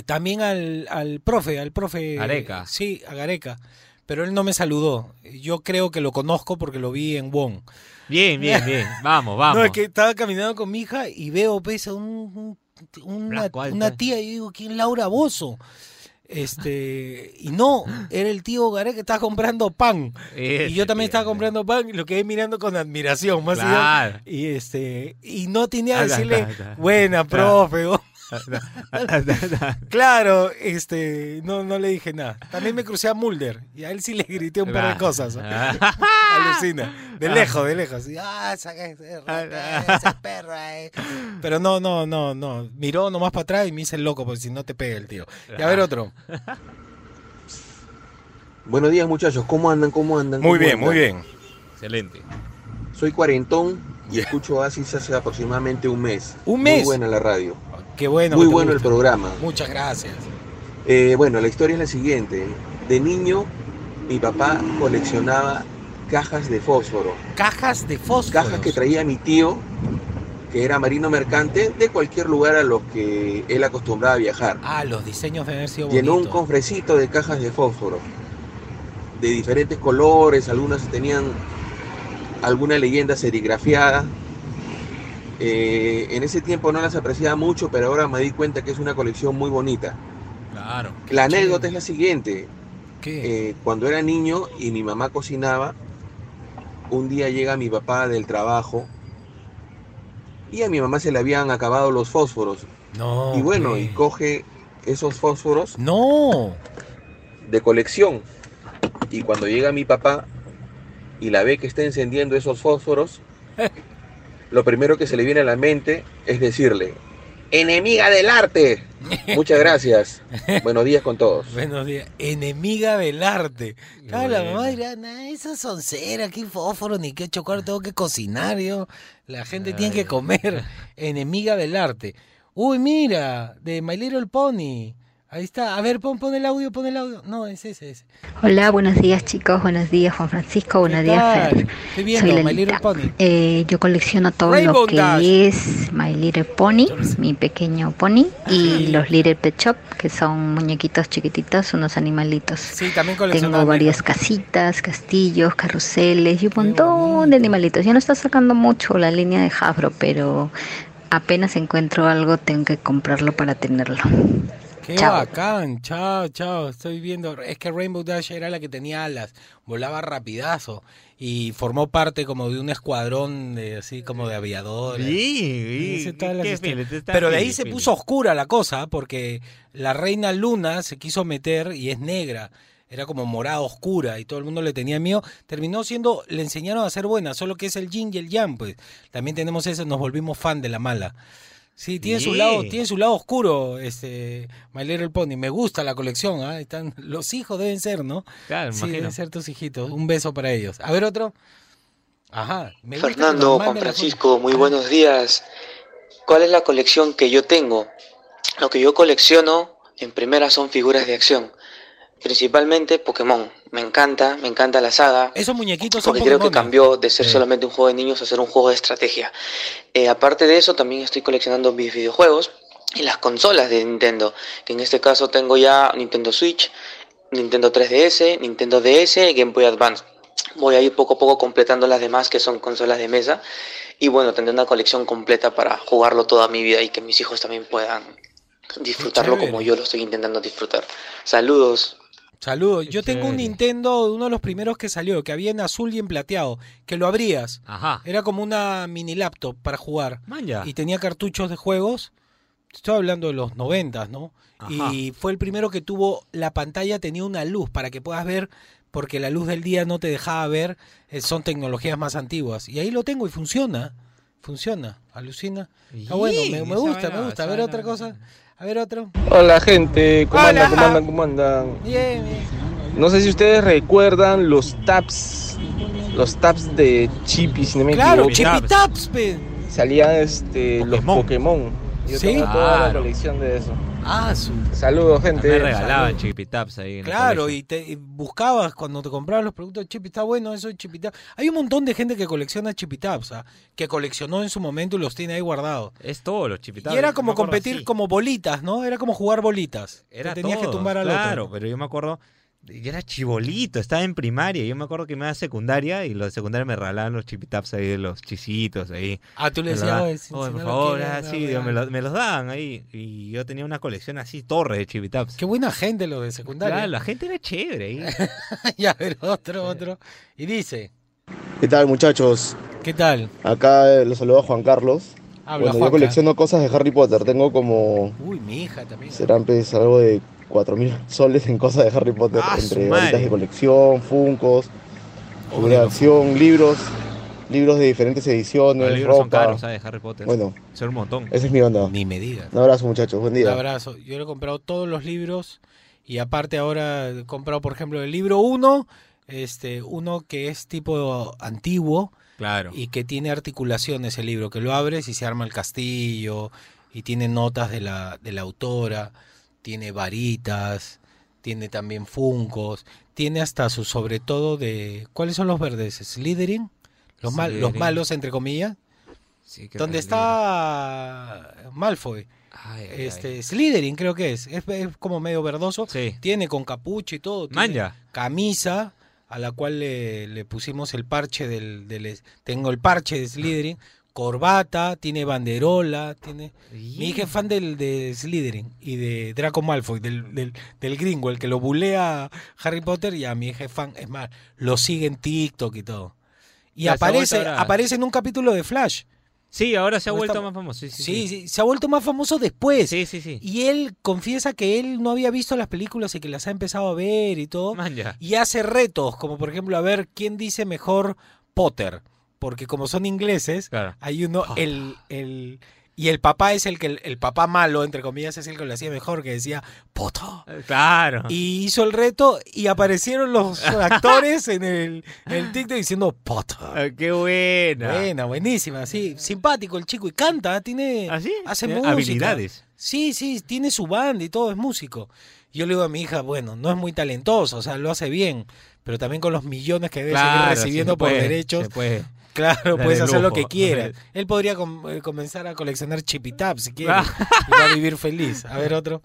también al, al profe, al profe. Gareca. Sí, a Gareca. Pero él no me saludó. Yo creo que lo conozco porque lo vi en Wong. Bien, bien, bien. Vamos, vamos. No, es que estaba caminando con mi hija y veo pues, a un, un- una, una tía y digo, ¿quién Laura Bozo? Este, y no, era el tío Gareca que estaba comprando pan. Ese y yo también estaba comprando pan y lo quedé mirando con admiración, más allá. Claro. Y este, y no tenía Ah, que da, decirle, buena, profe. claro, este, no, no le dije nada. También me crucé a Mulder y a él sí le grité un par de Ah. cosas. Alucina. De lejos, de lejos. Y, ah, ese rata, perra, eh". Pero no, no, no, no. Miró nomás para atrás y me hice el loco, porque si no te pega el tío. Y a ver otro. Buenos días muchachos, ¿cómo andan? ¿Cómo andan? Muy ¿Cómo bien, andan? muy bien. Excelente. Soy cuarentón y escucho Oasis hace aproximadamente un mes. ¿Un mes? Muy buena la radio. Qué bueno. Muy que bueno el programa. Muchas gracias. Eh, bueno, la historia es la siguiente. De niño, mi papá coleccionaba cajas de fósforo. Cajas de fósforo. Cajas que traía mi tío, que era marino mercante, de cualquier lugar a los que él acostumbraba a viajar. Ah, los diseños deben haber sido Llenó un cofrecito de cajas de fósforo, de diferentes colores, algunas tenían alguna leyenda serigrafiada. Eh, en ese tiempo no las apreciaba mucho, pero ahora me di cuenta que es una colección muy bonita. Claro. La anécdota es la siguiente. Eh, cuando era niño y mi mamá cocinaba, un día llega mi papá del trabajo y a mi mamá se le habían acabado los fósforos. No. y bueno, ¿qué? y coge esos fósforos. No. De colección. Y cuando llega mi papá y la ve que está encendiendo esos fósforos, lo primero que se le viene a la mente es decirle, enemiga del arte. Muchas gracias. Buenos días con todos. Buenos días. Enemiga del arte. Claro, la mamá dirá, nah, esas son cera, qué fósforo, ni qué chocolate, tengo que cocinar yo. La gente tiene que comer. Enemiga del arte. Uy, mira, de My Little Pony. Ahí está. A ver, pon, pon el audio, pon el audio. No, es ese, ese. Hola, buenos días chicos, buenos días Juan Francisco, buenos días? Fer. Estoy viendo Soy My Little. Pony. Eh, yo colecciono todo Rainbow lo que Dash. es My Little Pony, mi pequeño pony, y los Little Pet Shop, que son muñequitos chiquititos, unos animalitos. Sí, también coleccionaba Tengo varias casitas, castillos, carruseles y un montón de animalitos. Ya no está sacando mucho la línea de Hasbro, pero apenas encuentro algo tengo que comprarlo para tenerlo. Qué Chao. bacán, chao, chao, estoy viendo. Es que Rainbow Dash era la que tenía alas, volaba rapidazo y formó parte como de un escuadrón de así como de aviadores. Sí, sí, qué feliz, Pero de ahí feliz, se feliz. puso oscura la cosa porque la reina Luna se quiso meter y es negra. Era como morada oscura y todo el mundo le tenía miedo. Terminó siendo, le enseñaron a ser buena, solo que es el yin y el yang, pues. También tenemos eso, nos volvimos fan de la mala. Sí, tiene su lado, tiene su lado oscuro, este, My Little Pony. Me gusta la colección, ¿ah? Están, los hijos deben ser, ¿no? Claro, sí, imagino. deben ser tus hijitos. Un beso para ellos. A ver otro. Ajá. me Fernando, Juan Francisco, muy buenos días. ¿Cuál es la colección que yo tengo? Lo que yo colecciono en primera son figuras de acción, principalmente Pokémon. Me encanta, me encanta la saga. Esos muñequitos son Porque creo que cambió de ser solamente un juego de niños a ser un juego de estrategia. Eh, aparte de eso, también estoy coleccionando mis videojuegos y las consolas de Nintendo. Que en este caso tengo ya Nintendo Switch, Nintendo 3DS, Nintendo DS y Game Boy Advance. Voy a ir poco a poco completando las demás que son consolas de mesa. Y bueno, tendré una colección completa para jugarlo toda mi vida y que mis hijos también puedan disfrutarlo como yo lo estoy intentando disfrutar. Saludos. Saludos. Yo tengo un. Nintendo, uno de los primeros que salió, que había en azul y en plateado, que lo abrías. Ajá. Era como una mini laptop para jugar. Manja. Y tenía cartuchos de juegos. Estoy hablando de los noventas, ¿no? Ajá. Y fue el primero que tuvo, la pantalla tenía una luz para que puedas ver, porque la luz del día no te dejaba ver, eh, son tecnologías más antiguas. Y ahí lo tengo y funciona. Funciona, alucina. Está bueno, me, me gusta, me gusta. A ver otra cosa. A ver otro. Hola gente, ¿cómo Hola. andan? ¿Cómo andan? ¿Cómo andan? Bien, bien. No sé si ustedes recuerdan los taps, los taps de Chippy, si no me Claro, equivoco. Chippy Taps, pe. Salían este, los Pokémon. Yo Sí. tengo toda la colección de eso. Ah, su- Saludos gente. Me regalaban Salud. chipitaps ahí. en el Claro, y te y buscabas cuando te comprabas los productos de Chippy, está bueno eso de Chippy Taps. Hay un montón de gente que colecciona Chippy Taps, ¿ah? que coleccionó en su momento y los tiene ahí guardados. Es todo los chipitaps. Y era como competir así. como bolitas, ¿no? Era como jugar bolitas. Te Era tenías que tumbar al claro, otro. pero yo me acuerdo, yo era chibolito, estaba en primaria, yo me acuerdo que me iba a secundaria y los de secundaria me regalaban los chipitaps ahí de los chisitos ahí. Ah, tú le decías. "Oye, si- por favor, ah, sí, regalo". me, los, me los daban ahí y yo tenía una colección así, torre de chipitaps. Qué buena gente los de secundaria. Claro, la gente era chévere ahí. ya, a ver, otro, otro. Y dice, ¿Qué tal muchachos? ¿qué tal? Acá eh, los saluda Juan Carlos. Habla, bueno, yo colecciono cosas de Harry Potter. Tengo como, Uy, mi hija también. serán pues algo de 4.000 soles en cosas de Harry Potter. Ah, entre varitas de colección, funcos, figuras de acción, libros, libros de diferentes ediciones, Los libros son ropa. caros, ¿sabes? Harry Potter. Bueno, Son un montón. esa es mi onda. Ni me digas. Un abrazo muchachos, buen Un día. abrazo. Yo le he comprado todos los libros y aparte ahora he comprado, por ejemplo, el libro 1, este, uno que es tipo antiguo Claro. y que tiene articulaciones el libro, que lo abres y se arma el castillo y tiene notas de la, de la autora, tiene varitas, tiene también funcos, tiene hasta su sobre todo de... ¿Cuáles son los verdes? ¿Slytherin? Los, mal, los malos, entre comillas. Sí, Donde está Malfoy. ay, este, Slytherin creo que es. es. es como medio verdoso. Sí. Tiene con capucha y todo. Manja. Camisa a la cual le, le pusimos el parche del, del- Tengo el parche de Slytherin corbata, tiene banderola, tiene... Mi hija es fan del, de Slytherin y de Draco Malfoy, del, del, del gringo, el que lo bulea Harry Potter y a mi hija es fan, es más, lo sigue en TikTok y todo. Y Ya, aparece, aparece en un capítulo de Flash. Sí, ahora se ha ¿No vuelto está- más famoso. Sí, sí, Sí, sí, se ha vuelto más famoso después. Sí, sí, sí. Y él confiesa que él no había visto las películas y que las ha empezado a ver y todo. Man, ya. Y hace retos, como por ejemplo, a ver quién dice mejor Potter. Porque como son ingleses, hay uno, el, el, y el papá es el que, el, el papá malo, entre comillas, es el que lo hacía mejor, que decía Potter. Claro. Y hizo el reto y aparecieron los actores en el, el TikTok diciendo Potter. Ah, qué buena. Buena, buenísima, sí. Simpático el chico y canta, tiene. Hace ¿Ah, Tiene música. habilidades. Sí, sí, tiene su banda y todo, es músico. Yo le digo a mi hija, bueno, no es muy talentoso, o sea, lo hace bien, pero también con los millones que debe seguir Claro, recibiendo se por derechos. Claro, Dar puedes hacer lo que quieras. Él podría com- eh, comenzar a coleccionar chipitap si quiere. y va a vivir feliz. A ver otro.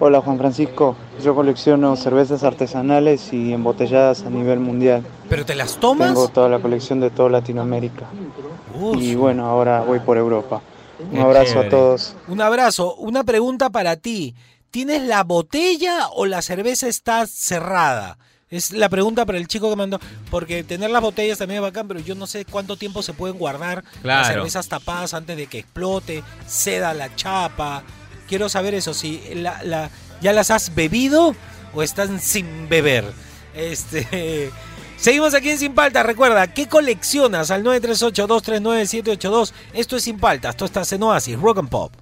Hola Juan Francisco, yo colecciono cervezas artesanales y embotelladas a nivel mundial. ¿Pero te las tomas? Tengo toda la colección de toda Latinoamérica. Y bueno, ahora voy por Europa. Un Qué abrazo chévere. a todos. Un abrazo. Una pregunta para ti. ¿Tienes la botella o la cerveza está cerrada? Es la pregunta para el chico que mandó. Porque tener las botellas también es bacán, pero yo no sé cuánto tiempo se pueden guardar las cervezas tapadas antes de que explote, ceda la chapa. Quiero saber eso, si la, la- ya las has bebido o están sin beber. Este. Seguimos aquí en Sin Paltas. Recuerda, ¿qué coleccionas? Al 938-239-782. Esto es Sin Paltas. Esto está en Oasis, Rock and Pop.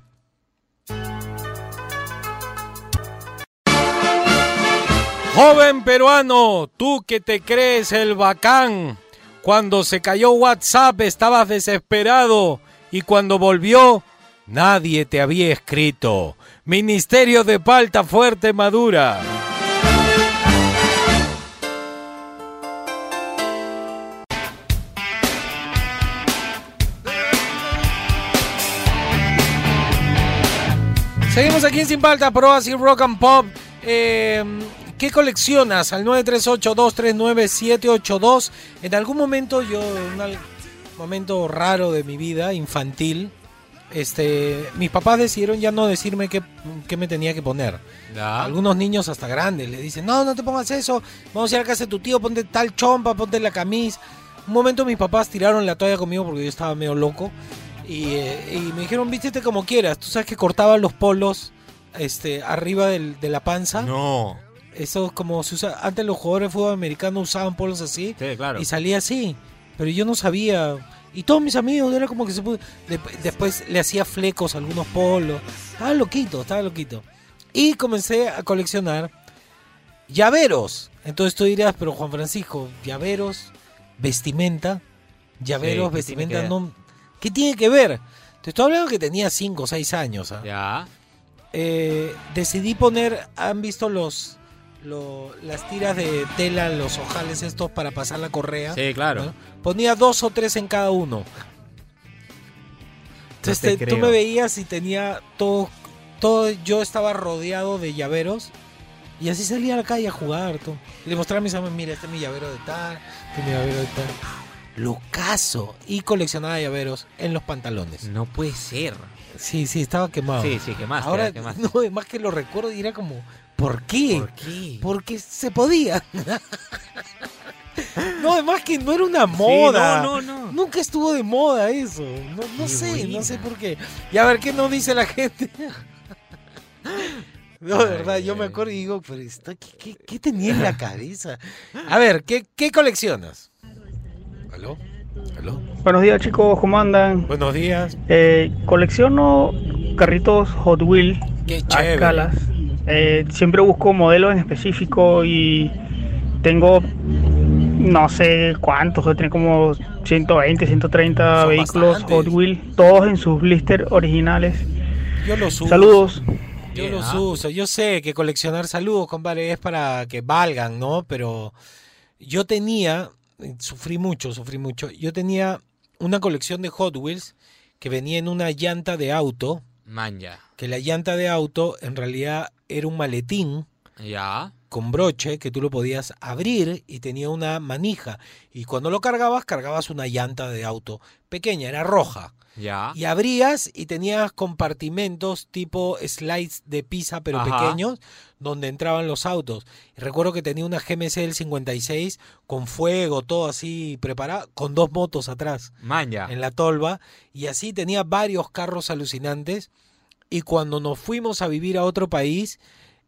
Joven peruano, tú que te crees el bacán. Cuando se cayó WhatsApp estabas desesperado y cuando volvió nadie te había escrito. Ministerio de Palta Fuerte Madura. Seguimos aquí en Sin Palta, Pro así Rock and Pop. Eh, ¿Qué coleccionas? Al 938-239-782. En algún momento yo, en un momento raro de mi vida, infantil, este, mis papás decidieron ya no decirme qué, qué me tenía que poner. Algunos niños hasta grandes le dicen, no, no te pongas eso, vamos a ir a casa de tu tío, ponte tal chompa, ponte la camisa. Un momento mis papás tiraron la toalla conmigo porque yo estaba medio loco. Y, eh, y me dijeron, vístete como quieras. Tú sabes que cortaban los polos este, arriba del- de la panza. No. Eso es como se usa. Antes los jugadores de fútbol americano usaban polos así. Sí, claro. Y salía así. Pero yo no sabía. Y todos mis amigos era como que se pudo. de- después le hacía flecos a algunos polos. Estaba loquito, estaba loquito. Y comencé a coleccionar llaveros. Entonces tú dirás, pero Juan Francisco, llaveros, vestimenta, llaveros, Sí, ¿qué vestimenta, ver? no. ¿Qué tiene que ver? Te estoy hablando que tenía 5 o 6 años. ¿ah? Ya. Eh, decidí poner, ¿han visto los lo- las tiras de tela, los ojales estos para pasar la correa? Sí, claro. ¿no? Ponía dos o tres en cada uno. Entonces te- tú me veías y tenía todo, todo, yo estaba rodeado de llaveros y así salía a la calle a jugar. le mostraba a mis amigos, mira, este es mi llavero de tal, este es mi llavero de tal. Locazo. Y coleccionaba llaveros en los pantalones. No puede ser. Sí, sí, estaba quemado. Sí, sí, quemaste, Ahora, quemaste. no, más que lo recuerdo y era como, ¿por qué? ¿Por qué? Porque se podía. no, es más que no era una moda. no, no, Nunca estuvo de moda eso. No, no sé, no sé por qué. Y a ver, ¿qué nos dice la gente? No, de verdad, yo me acuerdo y digo, pero esto, ¿qué, qué, qué tenía en la cabeza? A ver, ¿qué, qué coleccionas? ¿Aló? ¿Aló? Buenos días chicos, ¿cómo andan? Buenos días. Eh, colecciono carritos Hot Wheels Qué a escalas. Eh, siempre busco modelos en específico y tengo no sé cuántos, tener como 120, 130 Son vehículos bastantes. Hot Wheels, todos en sus blisters originales. Yo los uso. Saludos. Yo los uso. Yo sé que coleccionar saludos, compadre, es para que valgan, ¿no? Pero yo tenía, sufrí mucho, sufrí mucho. Yo tenía una colección de Hot Wheels que venía en una llanta de auto, Man, ya. que la llanta de auto en realidad era un maletín Ya. con broche que tú lo podías abrir y tenía una manija. Y cuando lo cargabas, cargabas una llanta de auto pequeña, era roja. Ya. Y abrías y tenías compartimentos tipo slides de pizza, pero Ajá. pequeños, donde entraban los autos. Y recuerdo que tenía una GMC del 56 con fuego, todo así preparado, con dos motos atrás Manja. en la tolva. Y así tenía varios carros alucinantes. Y cuando nos fuimos a vivir a otro país,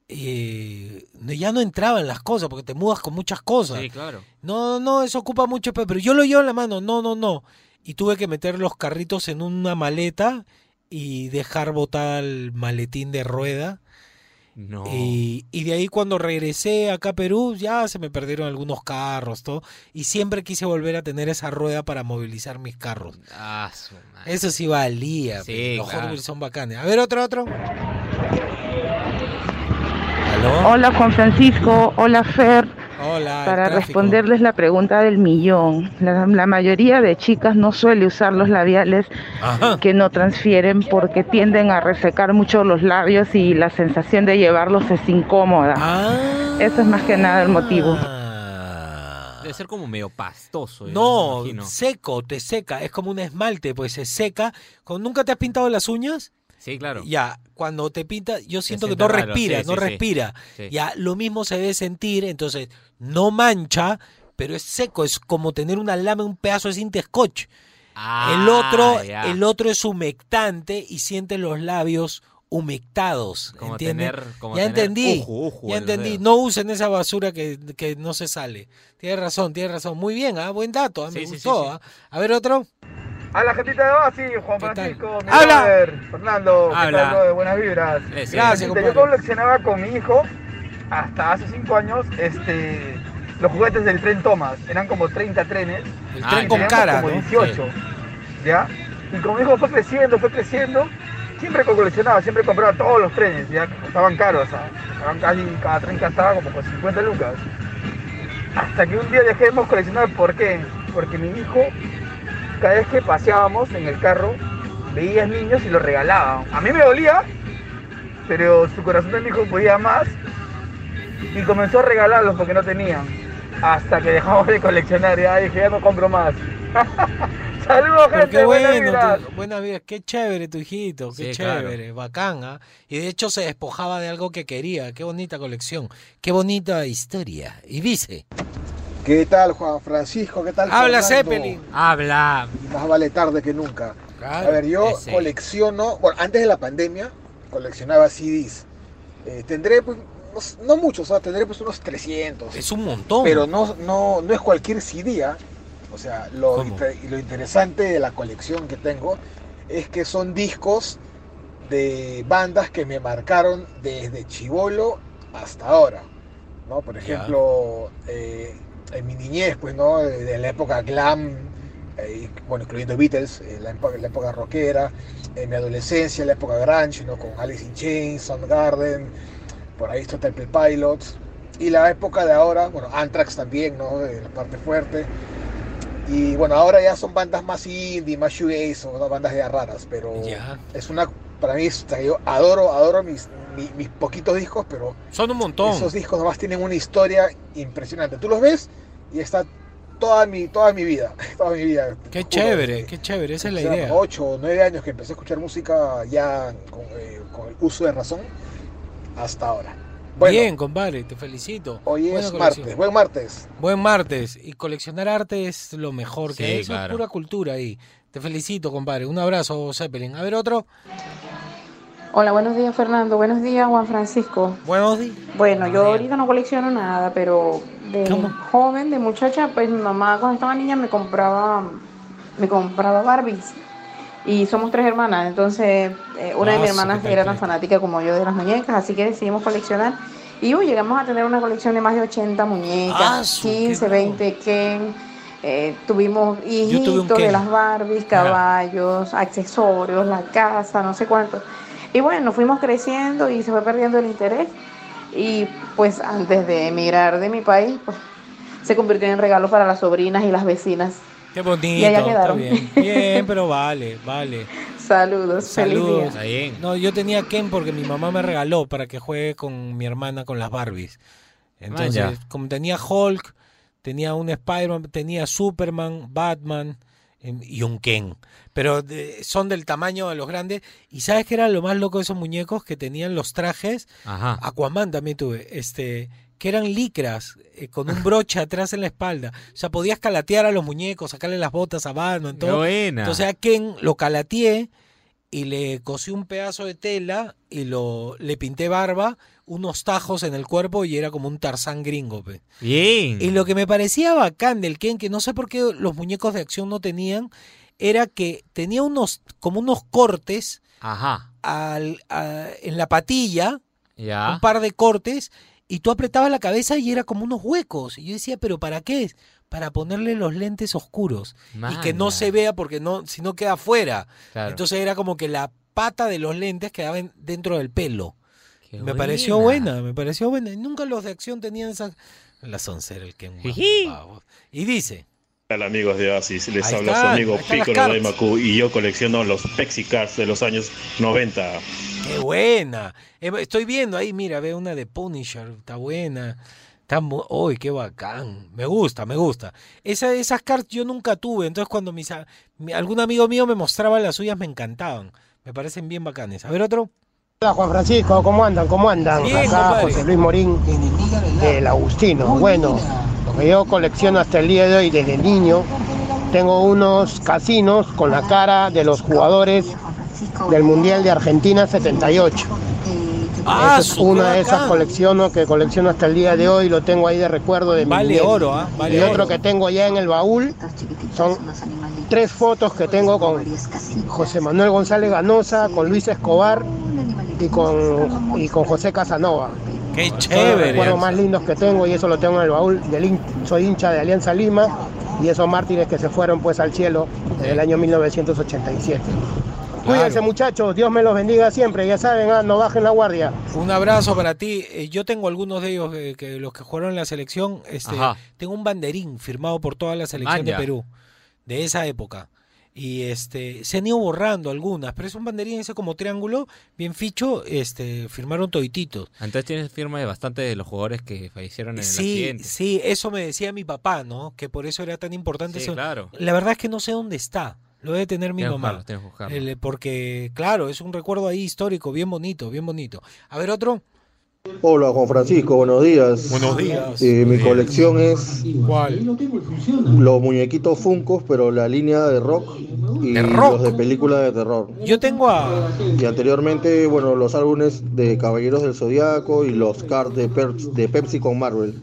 eh, ya no entraban las cosas, porque te mudas con muchas cosas. Sí, claro. No, no, eso ocupa mucho espacio, pero yo lo llevo en la mano, no, no, no. Y tuve que meter los carritos en una maleta y dejar botar el maletín de rueda. No. Y, y de ahí cuando regresé acá a Perú, ya se me perdieron algunos carros, todo. Y siempre quise volver a tener esa rueda para movilizar mis carros. Ah, su madre. Eso sí valía. Sí, los Hot claro. Wheels son bacanes. A ver, otro, otro. Hola Juan Francisco, hola Fer. Hola. Para responderles la pregunta del millón, la, la mayoría de chicas no suele usar los labiales que no transfieren porque tienden a resecar mucho los labios y la sensación de llevarlos es incómoda. Ah. Eso es más que nada el motivo. Debe ser como medio pastoso. No, seco, te seca. Es como un esmalte, pues se seca. ¿Nunca te has pintado las uñas? Sí, claro. Ya, cuando te pinta, yo siento que no raro, respira, sí, no sí, respira. Sí. Ya, lo mismo se debe sentir, entonces no mancha, pero es seco, es como tener una lama, un pedazo de cinta scotch. el otro, Ah, ya. el otro es humectante y siente los labios humectados. Como tener- como ya tener entendí, ya entendí. No usen esa basura que, que no se sale. Tienes razón, tienes razón. Muy bien, ah, buen dato, ah, me gustó. A ver otro. A la gentita de Basi, Juan. Francisco, mi Habla. brother, Fernando, ¿qué Habla. tal, brother? Buenas vibras. Gracias. Yo coleccionaba con mi hijo hasta hace 5 años este, los juguetes del tren Thomas. Eran como 30 trenes. El Ah, tren con cara, como ¿no? 18. ¿Ya? Y como mi hijo fue creciendo, fue creciendo, siempre coleccionaba, siempre compraba todos los trenes, ya que costaban caros. Costaban casi cada tren costaba como con 50 lucas. Hasta que un día dejemos coleccionar, ¿por qué? Porque mi hijo, cada vez que paseábamos en el carro, veía niños y los regalaba. A mí me dolía, pero su corazón de mi hijo podía más y comenzó a regalarlos porque no tenían. Hasta que dejamos de coleccionar, ya dije, ya no compro más. Saludos, gente, qué buenas bueno, tu- buena vida, qué chévere tu hijito, qué Sí, claro. chévere, bacán, ¿ah? Y de hecho se despojaba de algo que quería, qué bonita colección, qué bonita historia. Y dice, ¿Qué tal, Juan Francisco? ¿Qué tal? habla Fernando? Zeppelin. Habla. Más vale tarde que nunca. Claro, a ver, yo ese. colecciono, bueno, antes de la pandemia coleccionaba CDs. Eh, tendré, pues, no, no muchos, o sea, tendré pues unos 300. Es un montón. Pero no, no, no es cualquier CD, ¿ah? O sea, lo, lo interesante de la colección que tengo es que son discos de bandas que me marcaron desde chivolo hasta ahora. ¿no? Por ejemplo, eh, en mi niñez, pues, ¿no? De, la época glam, eh, bueno, incluyendo Beatles, eh, la, época, la época rockera, en mi adolescencia, la época grunge, ¿no? Con Alice in Chains, Soundgarden, por ahí está Temple Pilots, y la época de ahora, bueno, Anthrax también, ¿no? De la parte fuerte. Y bueno, ahora ya son bandas más indie, más shoegaze, o ¿no? bandas ya raras, pero es una, para mí, es- o sea, yo adoro, adoro mis, mi- mis poquitos discos, pero son un montón. esos discos nomás tienen una historia impresionante. Tú los ves y está toda mi, toda mi vida, toda mi vida. Qué chévere, qué chévere, esa es la idea. 8 o 9 años que empecé a escuchar música ya con, eh, con el uso de razón hasta ahora. Bueno, Bien, compadre, te felicito. hoy Buena es colección. martes, buen martes. Buen martes. Y coleccionar arte es lo mejor que Sí, claro. es pura cultura ahí. Te felicito, compadre. Un abrazo, Zeppelin. A ver, otro. Hola, buenos días Fernando, buenos días Juan Francisco. Buenos días. Bueno, yo ahorita no colecciono nada, pero de joven, de muchacha, pues mi mamá cuando estaba niña me compraba, me compraba Barbies. Y somos tres hermanas, entonces eh, una de Ah, mis sí, hermanas era tan fanática como yo de las muñecas, así que decidimos coleccionar. Y uy, llegamos a tener una colección de más de 80 muñecas, Ah, su, qué 15, 20 Ken. eh, tuvimos tuve hijitos de las Barbies, caballos, accesorios, la casa, no sé cuánto. Y bueno, fuimos creciendo y se fue perdiendo el interés. Y pues antes de emigrar de mi país, pues se convirtió en regalo para las sobrinas y las vecinas. Qué bonito. Y allá está quedaron. bien. Bien, pero vale, vale. Saludos, feliz Saludos. día. No, yo tenía Ken porque mi mamá me regaló para que juegue con mi hermana con las Barbies. Entonces, ya. como tenía Hulk, tenía un Spider-Man, tenía Superman, Batman y un Ken. Pero de- son del tamaño de los grandes. ¿Y sabes qué era lo más loco de esos muñecos? Que tenían los trajes. Ajá. Aquaman también tuve. Este, que eran licras, eh, con un broche atrás en la espalda. O sea, podías calatear a los muñecos, sacarle las botas a Batman, todo. buena. Entonces a Ken lo calateé y le cosí un pedazo de tela y lo le pinté barba, unos tajos en el cuerpo y era como un Tarzán gringo. pe. Bien. Y lo que me parecía bacán del Ken, que no sé por qué los muñecos de acción no tenían, era que tenía unos como unos cortes Ajá. al- a- en la patilla, Ya. un par de cortes, y tú apretabas la cabeza y era como unos huecos. Y yo decía, ¿pero para qué? Para ponerle los lentes oscuros y que no se vea porque no, si no queda afuera. Claro. Entonces era como que la pata de los lentes quedaba en- dentro del pelo. Qué me pareció buena. me pareció buena. Y nunca los de acción tenían esas... La soncera, el que Y dice... Hola amigos de Oasis, les Ahí habla está, su amigo Piccolo cards. Daimaku y yo colecciono los Pepsi Cards de los años 90. ¡Qué buena! Eh, Estoy viendo ahí, mira, ve una de Punisher, está buena. Está muy, ¡Uy, qué bacán! Me gusta, me gusta. Esa, esas cartas yo nunca tuve, entonces cuando mis, algún amigo mío me mostraba las suyas me encantaban. Me parecen bien bacanes. A ver otro. Hola Juan Francisco, ¿cómo andan? ¿Cómo andan? Bien, Acá compadre. José Luis Morín del Agustino. Bueno, lo que yo colecciono hasta el día de hoy desde niño, tengo unos casinos con la cara de los jugadores del Mundial de Argentina 78. Ah, es una de esas bacán. colecciono que colecciono hasta el día de hoy, lo tengo ahí de recuerdo de mi Vale niñez. oro, ¿ah? Vale y otro que tengo ya en el baúl son tres fotos que tengo con José Manuel González Ganosa, con Luis Escobar y con, y con José Casanova. ¡Qué Son los chévere! recuerdos más lindos que tengo y eso lo tengo en el baúl. Del soy hincha de Alianza Lima y esos mártires que se fueron pues al cielo en el año 1987. Cuídense muchachos, Dios me los bendiga siempre, ya saben, ah, no bajen la guardia. Un abrazo para ti. Eh, Yo tengo algunos de ellos, eh, que los que jugaron en la selección. Este, Ajá. tengo un banderín firmado por toda la selección de. Perú, de esa época. Y este, se han ido borrando algunas, pero es un banderín ese como triángulo, bien ficho, este, firmaron todititos. Entonces tienes firma de bastante de los jugadores que fallecieron en el Sí, accidente. sí, eso me decía mi papá, ¿no? Que por eso era tan importante. Sí, eso. claro. La verdad es que no sé dónde está. Lo debe tener mi mamá. buscarlo, buscarlo. El- porque, claro, es un recuerdo ahí histórico, bien bonito, bien bonito. A ver, otro. Hola Juan Francisco, buenos días. Buenos días. Eh, mi colección es ¿Cuál? los muñequitos Funkos, pero la línea de rock y ¿De rock? los de películas de terror. Yo tengo a. Y anteriormente, bueno, los álbumes de Caballeros del Zodiaco y los cards de, Per- de Pepsi con Marvel.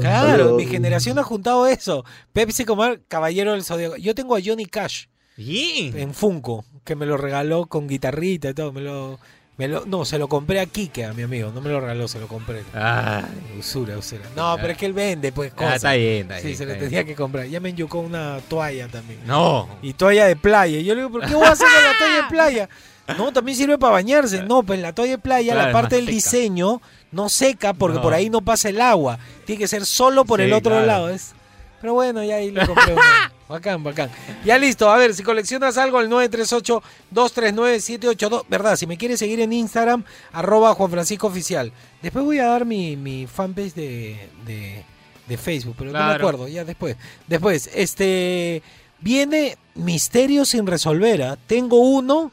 Claro, Saludos. mi generación ha juntado eso. Pepsi Comar, Caballero del Zodíaco. Yo tengo a Johnny Cash. En Funko, que me lo regaló con guitarrita y todo. Me lo, me lo- no, se lo compré a Kike, a mi amigo. No me lo regaló, se lo compré. Ay. usura, usura. No, pero es que él vende, pues, Ah, cosas. está bien, está Sí, bien, se lo tenía que comprar. Ya me enyucó una toalla también. No. Y toalla de playa. Y yo le digo, ¿pero qué voy a hacer con la toalla de playa? No, también sirve para bañarse. No, pues la toalla de playa, Claro, la parte del seca. diseño no seca porque No. por ahí no pasa el agua. Tiene que ser solo por Sí, el otro claro. lado. Es... Pero bueno, ya ahí le compré una. Bacán, bacán. Ya listo. A ver, si coleccionas algo, el 938-239-782. ¿Verdad? Si me quieres seguir en Instagram, arroba Juan Francisco Oficial. Después voy a dar mi, mi fanpage de, de, de Facebook, pero no me Claro. acuerdo. Ya después. Después, este. Viene Misterio sin resolver. ¿ah? Tengo uno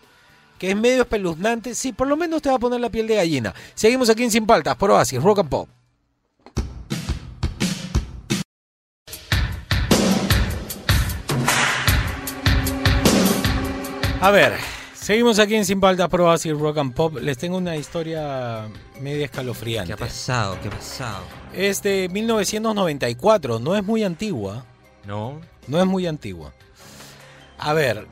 que es medio espeluznante. Sí, por lo menos te va a poner la piel de gallina. Seguimos aquí en Sin Paltas, por Oasis, Rock and Pop. A ver, seguimos aquí en Sin Paltas, por Oasis, Rock and Pop. Les tengo una historia media escalofriante. ¿Qué ha pasado? ¿Qué ha pasado? Es de 1994, no es muy antigua. No. No es muy antigua. A ver,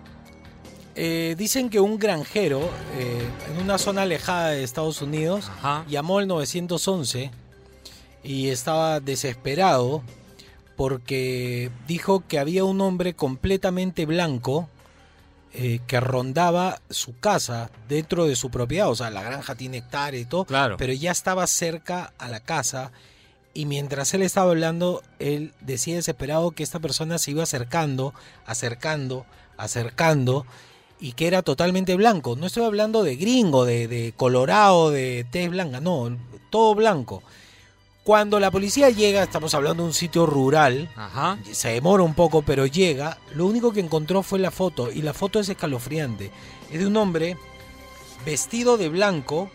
eh, dicen que un granjero eh, en una zona alejada de Estados Unidos llamó al 911 y estaba desesperado porque dijo que había un hombre completamente blanco eh, que rondaba su casa dentro de su propiedad. O sea, la granja tiene hectáreas y todo, Claro. pero ya estaba cerca a la casa. Y mientras él estaba hablando, él decía desesperado que esta persona se iba acercando, acercando, acercando. y que era totalmente blanco. No estoy hablando de gringo, de, de colorado, de tez blanca, no, todo blanco. Cuando la policía llega, estamos hablando de un sitio rural, Ajá. se demora un poco, pero llega, lo único que encontró fue la foto, y la foto es escalofriante. Es de un hombre vestido de blanco,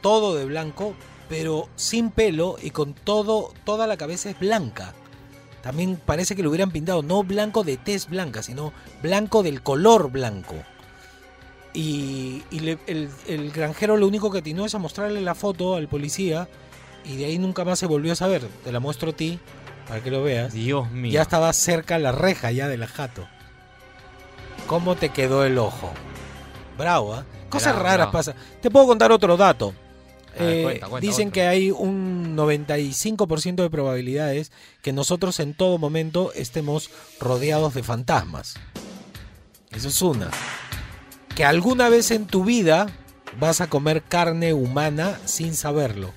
todo de blanco, pero sin pelo y con todo, toda la cabeza es blanca. También parece que lo hubieran pintado, no blanco de tez blanca, sino blanco del color blanco. Y, y le- el, el granjero lo único que atinó es a mostrarle la foto al policía y de ahí nunca más se volvió a saber. Te la muestro a ti para que lo veas. Dios mío. Ya estaba cerca la reja ya de la jato. ¿Cómo te quedó el ojo? Bravo, ¿ah? Cosas Bravo, raras pasan. Te puedo contar otro dato. Ver, Eh, cuenta, cuenta dicen otro. que hay un 95% de probabilidades que nosotros en todo momento estemos rodeados de fantasmas. Eso es una. Que alguna vez en tu vida vas a comer carne humana sin saberlo.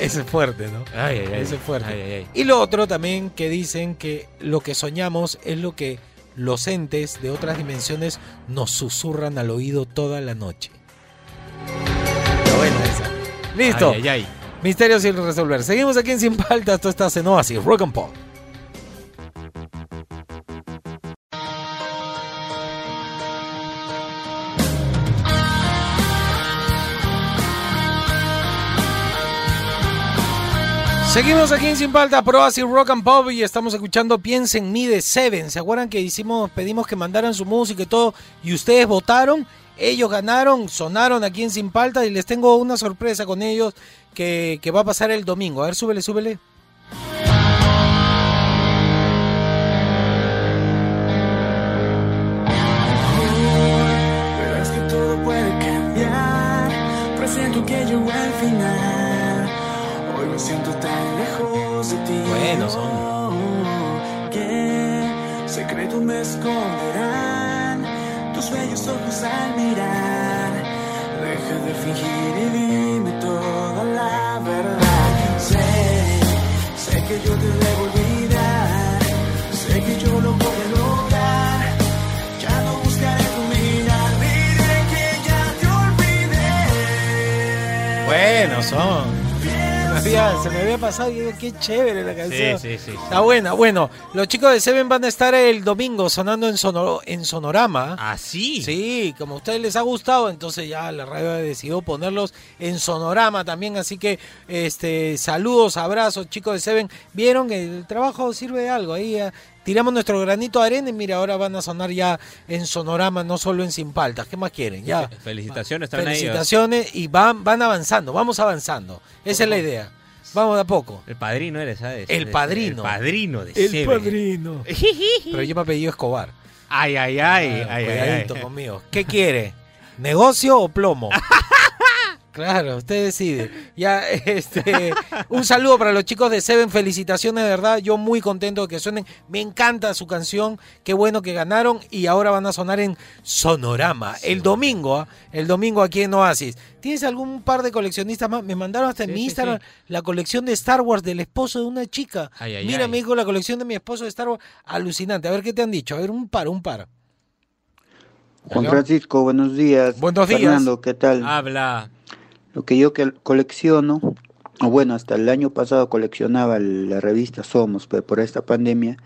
Eso es fuerte, ¿no? Ay, ay, ay. Eso es fuerte. Ay, ay, ay. Y lo otro también que dicen que lo que soñamos es lo que los entes de otras dimensiones nos susurran al oído toda la noche. Esa. Listo. Misterios sin resolver. Seguimos aquí en Sin Paltas. Esto está en Oasis, Rock and Pop. Seguimos aquí en Sin Paltas, Pro Oasis Rock and Pop y estamos escuchando Piensa en mí de Seven. ¿Se acuerdan que hicimos, pedimos que mandaran su música y todo y ustedes votaron? Ellos ganaron, sonaron aquí en Sin Paltas y les tengo una sorpresa con ellos que, que va a pasar el domingo. A ver, súbele, súbele. Ojos al mirar. Deja de fingir y dime toda la verdad. Sé, sé que yo te debo olvidar. Sé que yo lo voy a lograr. Ya no buscaré tu mirar, diré que ya te olvidé. Bueno, son. Se me había, se me había pasado y digo, qué chévere la canción. Sí, sí, sí. Está buena. Bueno, los chicos de Seven van a estar el domingo sonando en, Sonoro- en Sonorama. ¿Ah, sí? Sí, como a ustedes les ha gustado, entonces ya la radio decidió ponerlos en Sonorama también. Así que este saludos, abrazos, chicos de Seven. Vieron que el trabajo sirve de algo. Ahí eh, tiramos nuestro granito de arena y mira, ahora van a sonar ya en Sonorama, no solo en Sin Paltas. ¿Qué más quieren? Ya. Felicitaciones, están ahí. Felicitaciones y van, van avanzando, vamos avanzando. Esa es la idea. Vamos de a poco. El padrino eres, ¿sabes? El padrino. El padrino de El Seven. padrino. Pero yo me apellido Escobar. Ay, ay, ay. Ah, ay, ay. conmigo. ¿Qué quiere? ¿Negocio o plomo? Claro, usted decide. Ya, este, un saludo para los chicos de Seven, felicitaciones de verdad. Yo muy contento de que suenen. Me encanta su canción. Qué bueno que ganaron y ahora van a sonar en Sonorama el domingo. ¿ah? El domingo aquí en Oasis. ¿Tienes algún par de coleccionistas más? Me mandaron hasta en mi sí, Instagram sí. la colección de Star Wars del esposo de una chica. Ay, ay, Mira, ay. me dijo la colección de mi esposo de Star Wars. Alucinante. A ver qué te han dicho. A ver, un par, un par. Juan. Francisco, buenos días. Buenos días. Fernando, ¿qué tal? Habla. Lo que yo que colecciono, o bueno, hasta el año pasado coleccionaba la revista Somos, pero por esta pandemia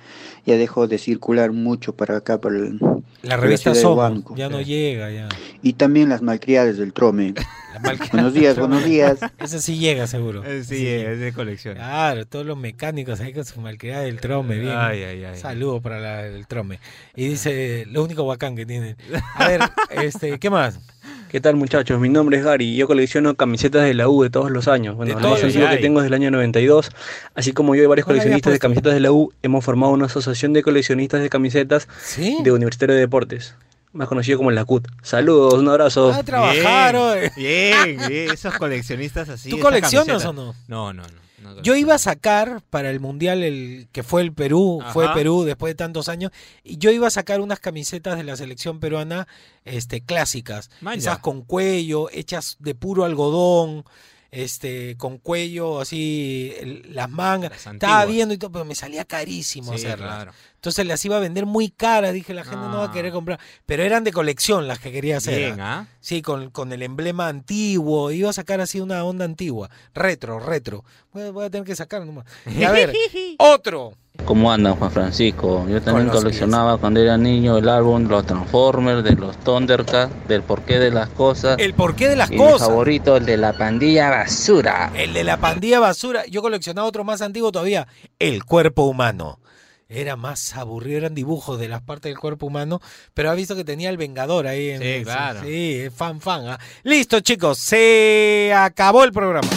ya dejó de circular mucho para acá, para el, La revista Somos. Huánuco. Ya no llega, ya. Y también las malcriadas del Trome. buenos días, buenos días. Ese sí llega, seguro. Eh, Sí, es de colección. Claro, todos los mecánicos ahí con su malcriada del trome, bien. Ay, ay, ay. Saludos para la del trome. Y dice, lo único bacán que tiene. A ver, este, ¿qué más? ¿Qué tal muchachos? Mi nombre es Gary y yo colecciono camisetas de la U de todos los años. Bueno, todos más los antiguo que tengo es del año 92. Así como yo y varios ¿Cuál habías coleccionistas de camisetas de la U hemos formado una asociación de coleccionistas de camisetas de Universitario de Deportes, más conocido como la CUT. Saludos, un abrazo. Ah, trabajaron. Bien, bien, esos coleccionistas así. ¿Tú coleccionas o no? No, no, no. No Yo iba a sacar para el mundial el que fue el Perú, fue. Perú después de tantos años, y yo iba a sacar unas camisetas de la selección peruana, este, clásicas, Man, esas con cuello, hechas de puro algodón, este, con cuello, así, el- las mangas. Estaba viendo y todo, pero me salía carísimo Sí, hacerlas. claro. Entonces las iba a vender muy caras, dije, la gente no va a querer comprar. Pero eran de colección las que quería hacer. Bien, ¿ah? ¿ah? Sí, con, con el emblema antiguo. Iba a sacar así una onda antigua. Retro, retro. Voy a, voy a tener que sacar nomás. Y a ver, otro. ¿Cómo andan, Juan Francisco? Yo también coleccionaba cuando era niño el álbum de los Transformers, de los Thundercats, del porqué de las cosas. El porqué de las y cosas. Mi favorito, el de la pandilla basura. El de la pandilla basura. Yo coleccionaba otro más antiguo todavía. El cuerpo humano. Era más aburrido, eran dibujos de las partes del cuerpo humano, pero ha visto que tenía el Vengador ahí. En, Sí, claro. Sí, es fan, fan. ¿ah? Listo, chicos, se acabó el programa.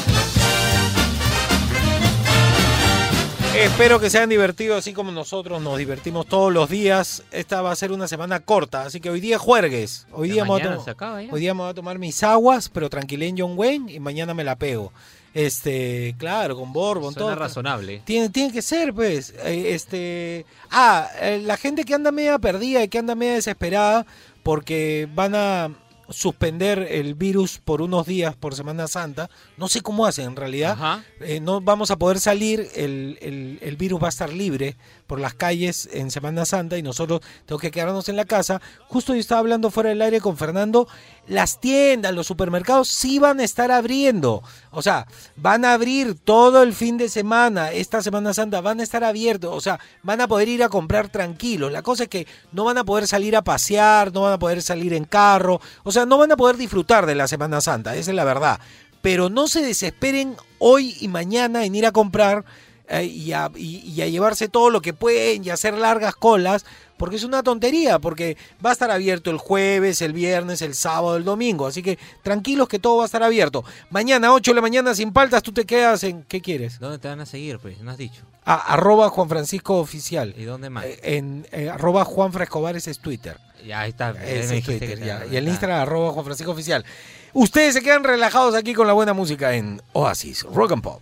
Espero que se hayan divertido así como nosotros nos divertimos todos los días. Esta va a ser una semana corta, así que hoy día es juegues. Hoy día, me voy a mañana to- se acaba hoy día me voy a tomar mis aguas, pero tranquilé en John Wayne y mañana me la pego. Este, claro, con Suena todo. razonable. Tiene, tiene que ser, pues. eh, Este. Ah, eh, la gente que anda media perdida y que anda media desesperada porque van a suspender el virus por unos días por Semana Santa. No sé cómo hacen en realidad. Eh, no vamos a poder salir, el, el- el virus va a estar libre por las calles en Semana Santa y nosotros tenemos que quedarnos en la casa. Justo yo estaba hablando fuera del aire con Fernando, las tiendas, los supermercados sí van a estar abriendo. O sea, van a abrir todo el fin de semana, esta Semana Santa, van a estar abiertos. O sea, van a poder ir a comprar tranquilos. La cosa es que no van a poder salir a pasear, no van a poder salir en carro. O sea, no van a poder disfrutar de la Semana Santa, esa es la verdad. Pero no se desesperen hoy y mañana en ir a comprar eh, y, a, y- y a llevarse todo lo que pueden y hacer largas colas, porque es una tontería, porque va a estar abierto el jueves, el viernes, el sábado, el domingo, así que tranquilos que todo va a estar abierto. Mañana, 8 de la mañana, sin paltas, tú te quedas en... ¿Qué quieres? ¿Dónde te van a seguir, pues? No has dicho. Ah, arroba Juan Francisco Oficial. ¿Y dónde más? Eh, en eh, arroba Juan Frescobar ese es Twitter. Ya, ahí está. es Twitter, ya. Y el. Instagram arroba Juan Francisco Oficial. Ustedes se quedan relajados aquí con la buena música en Oasis, Rock and Pop.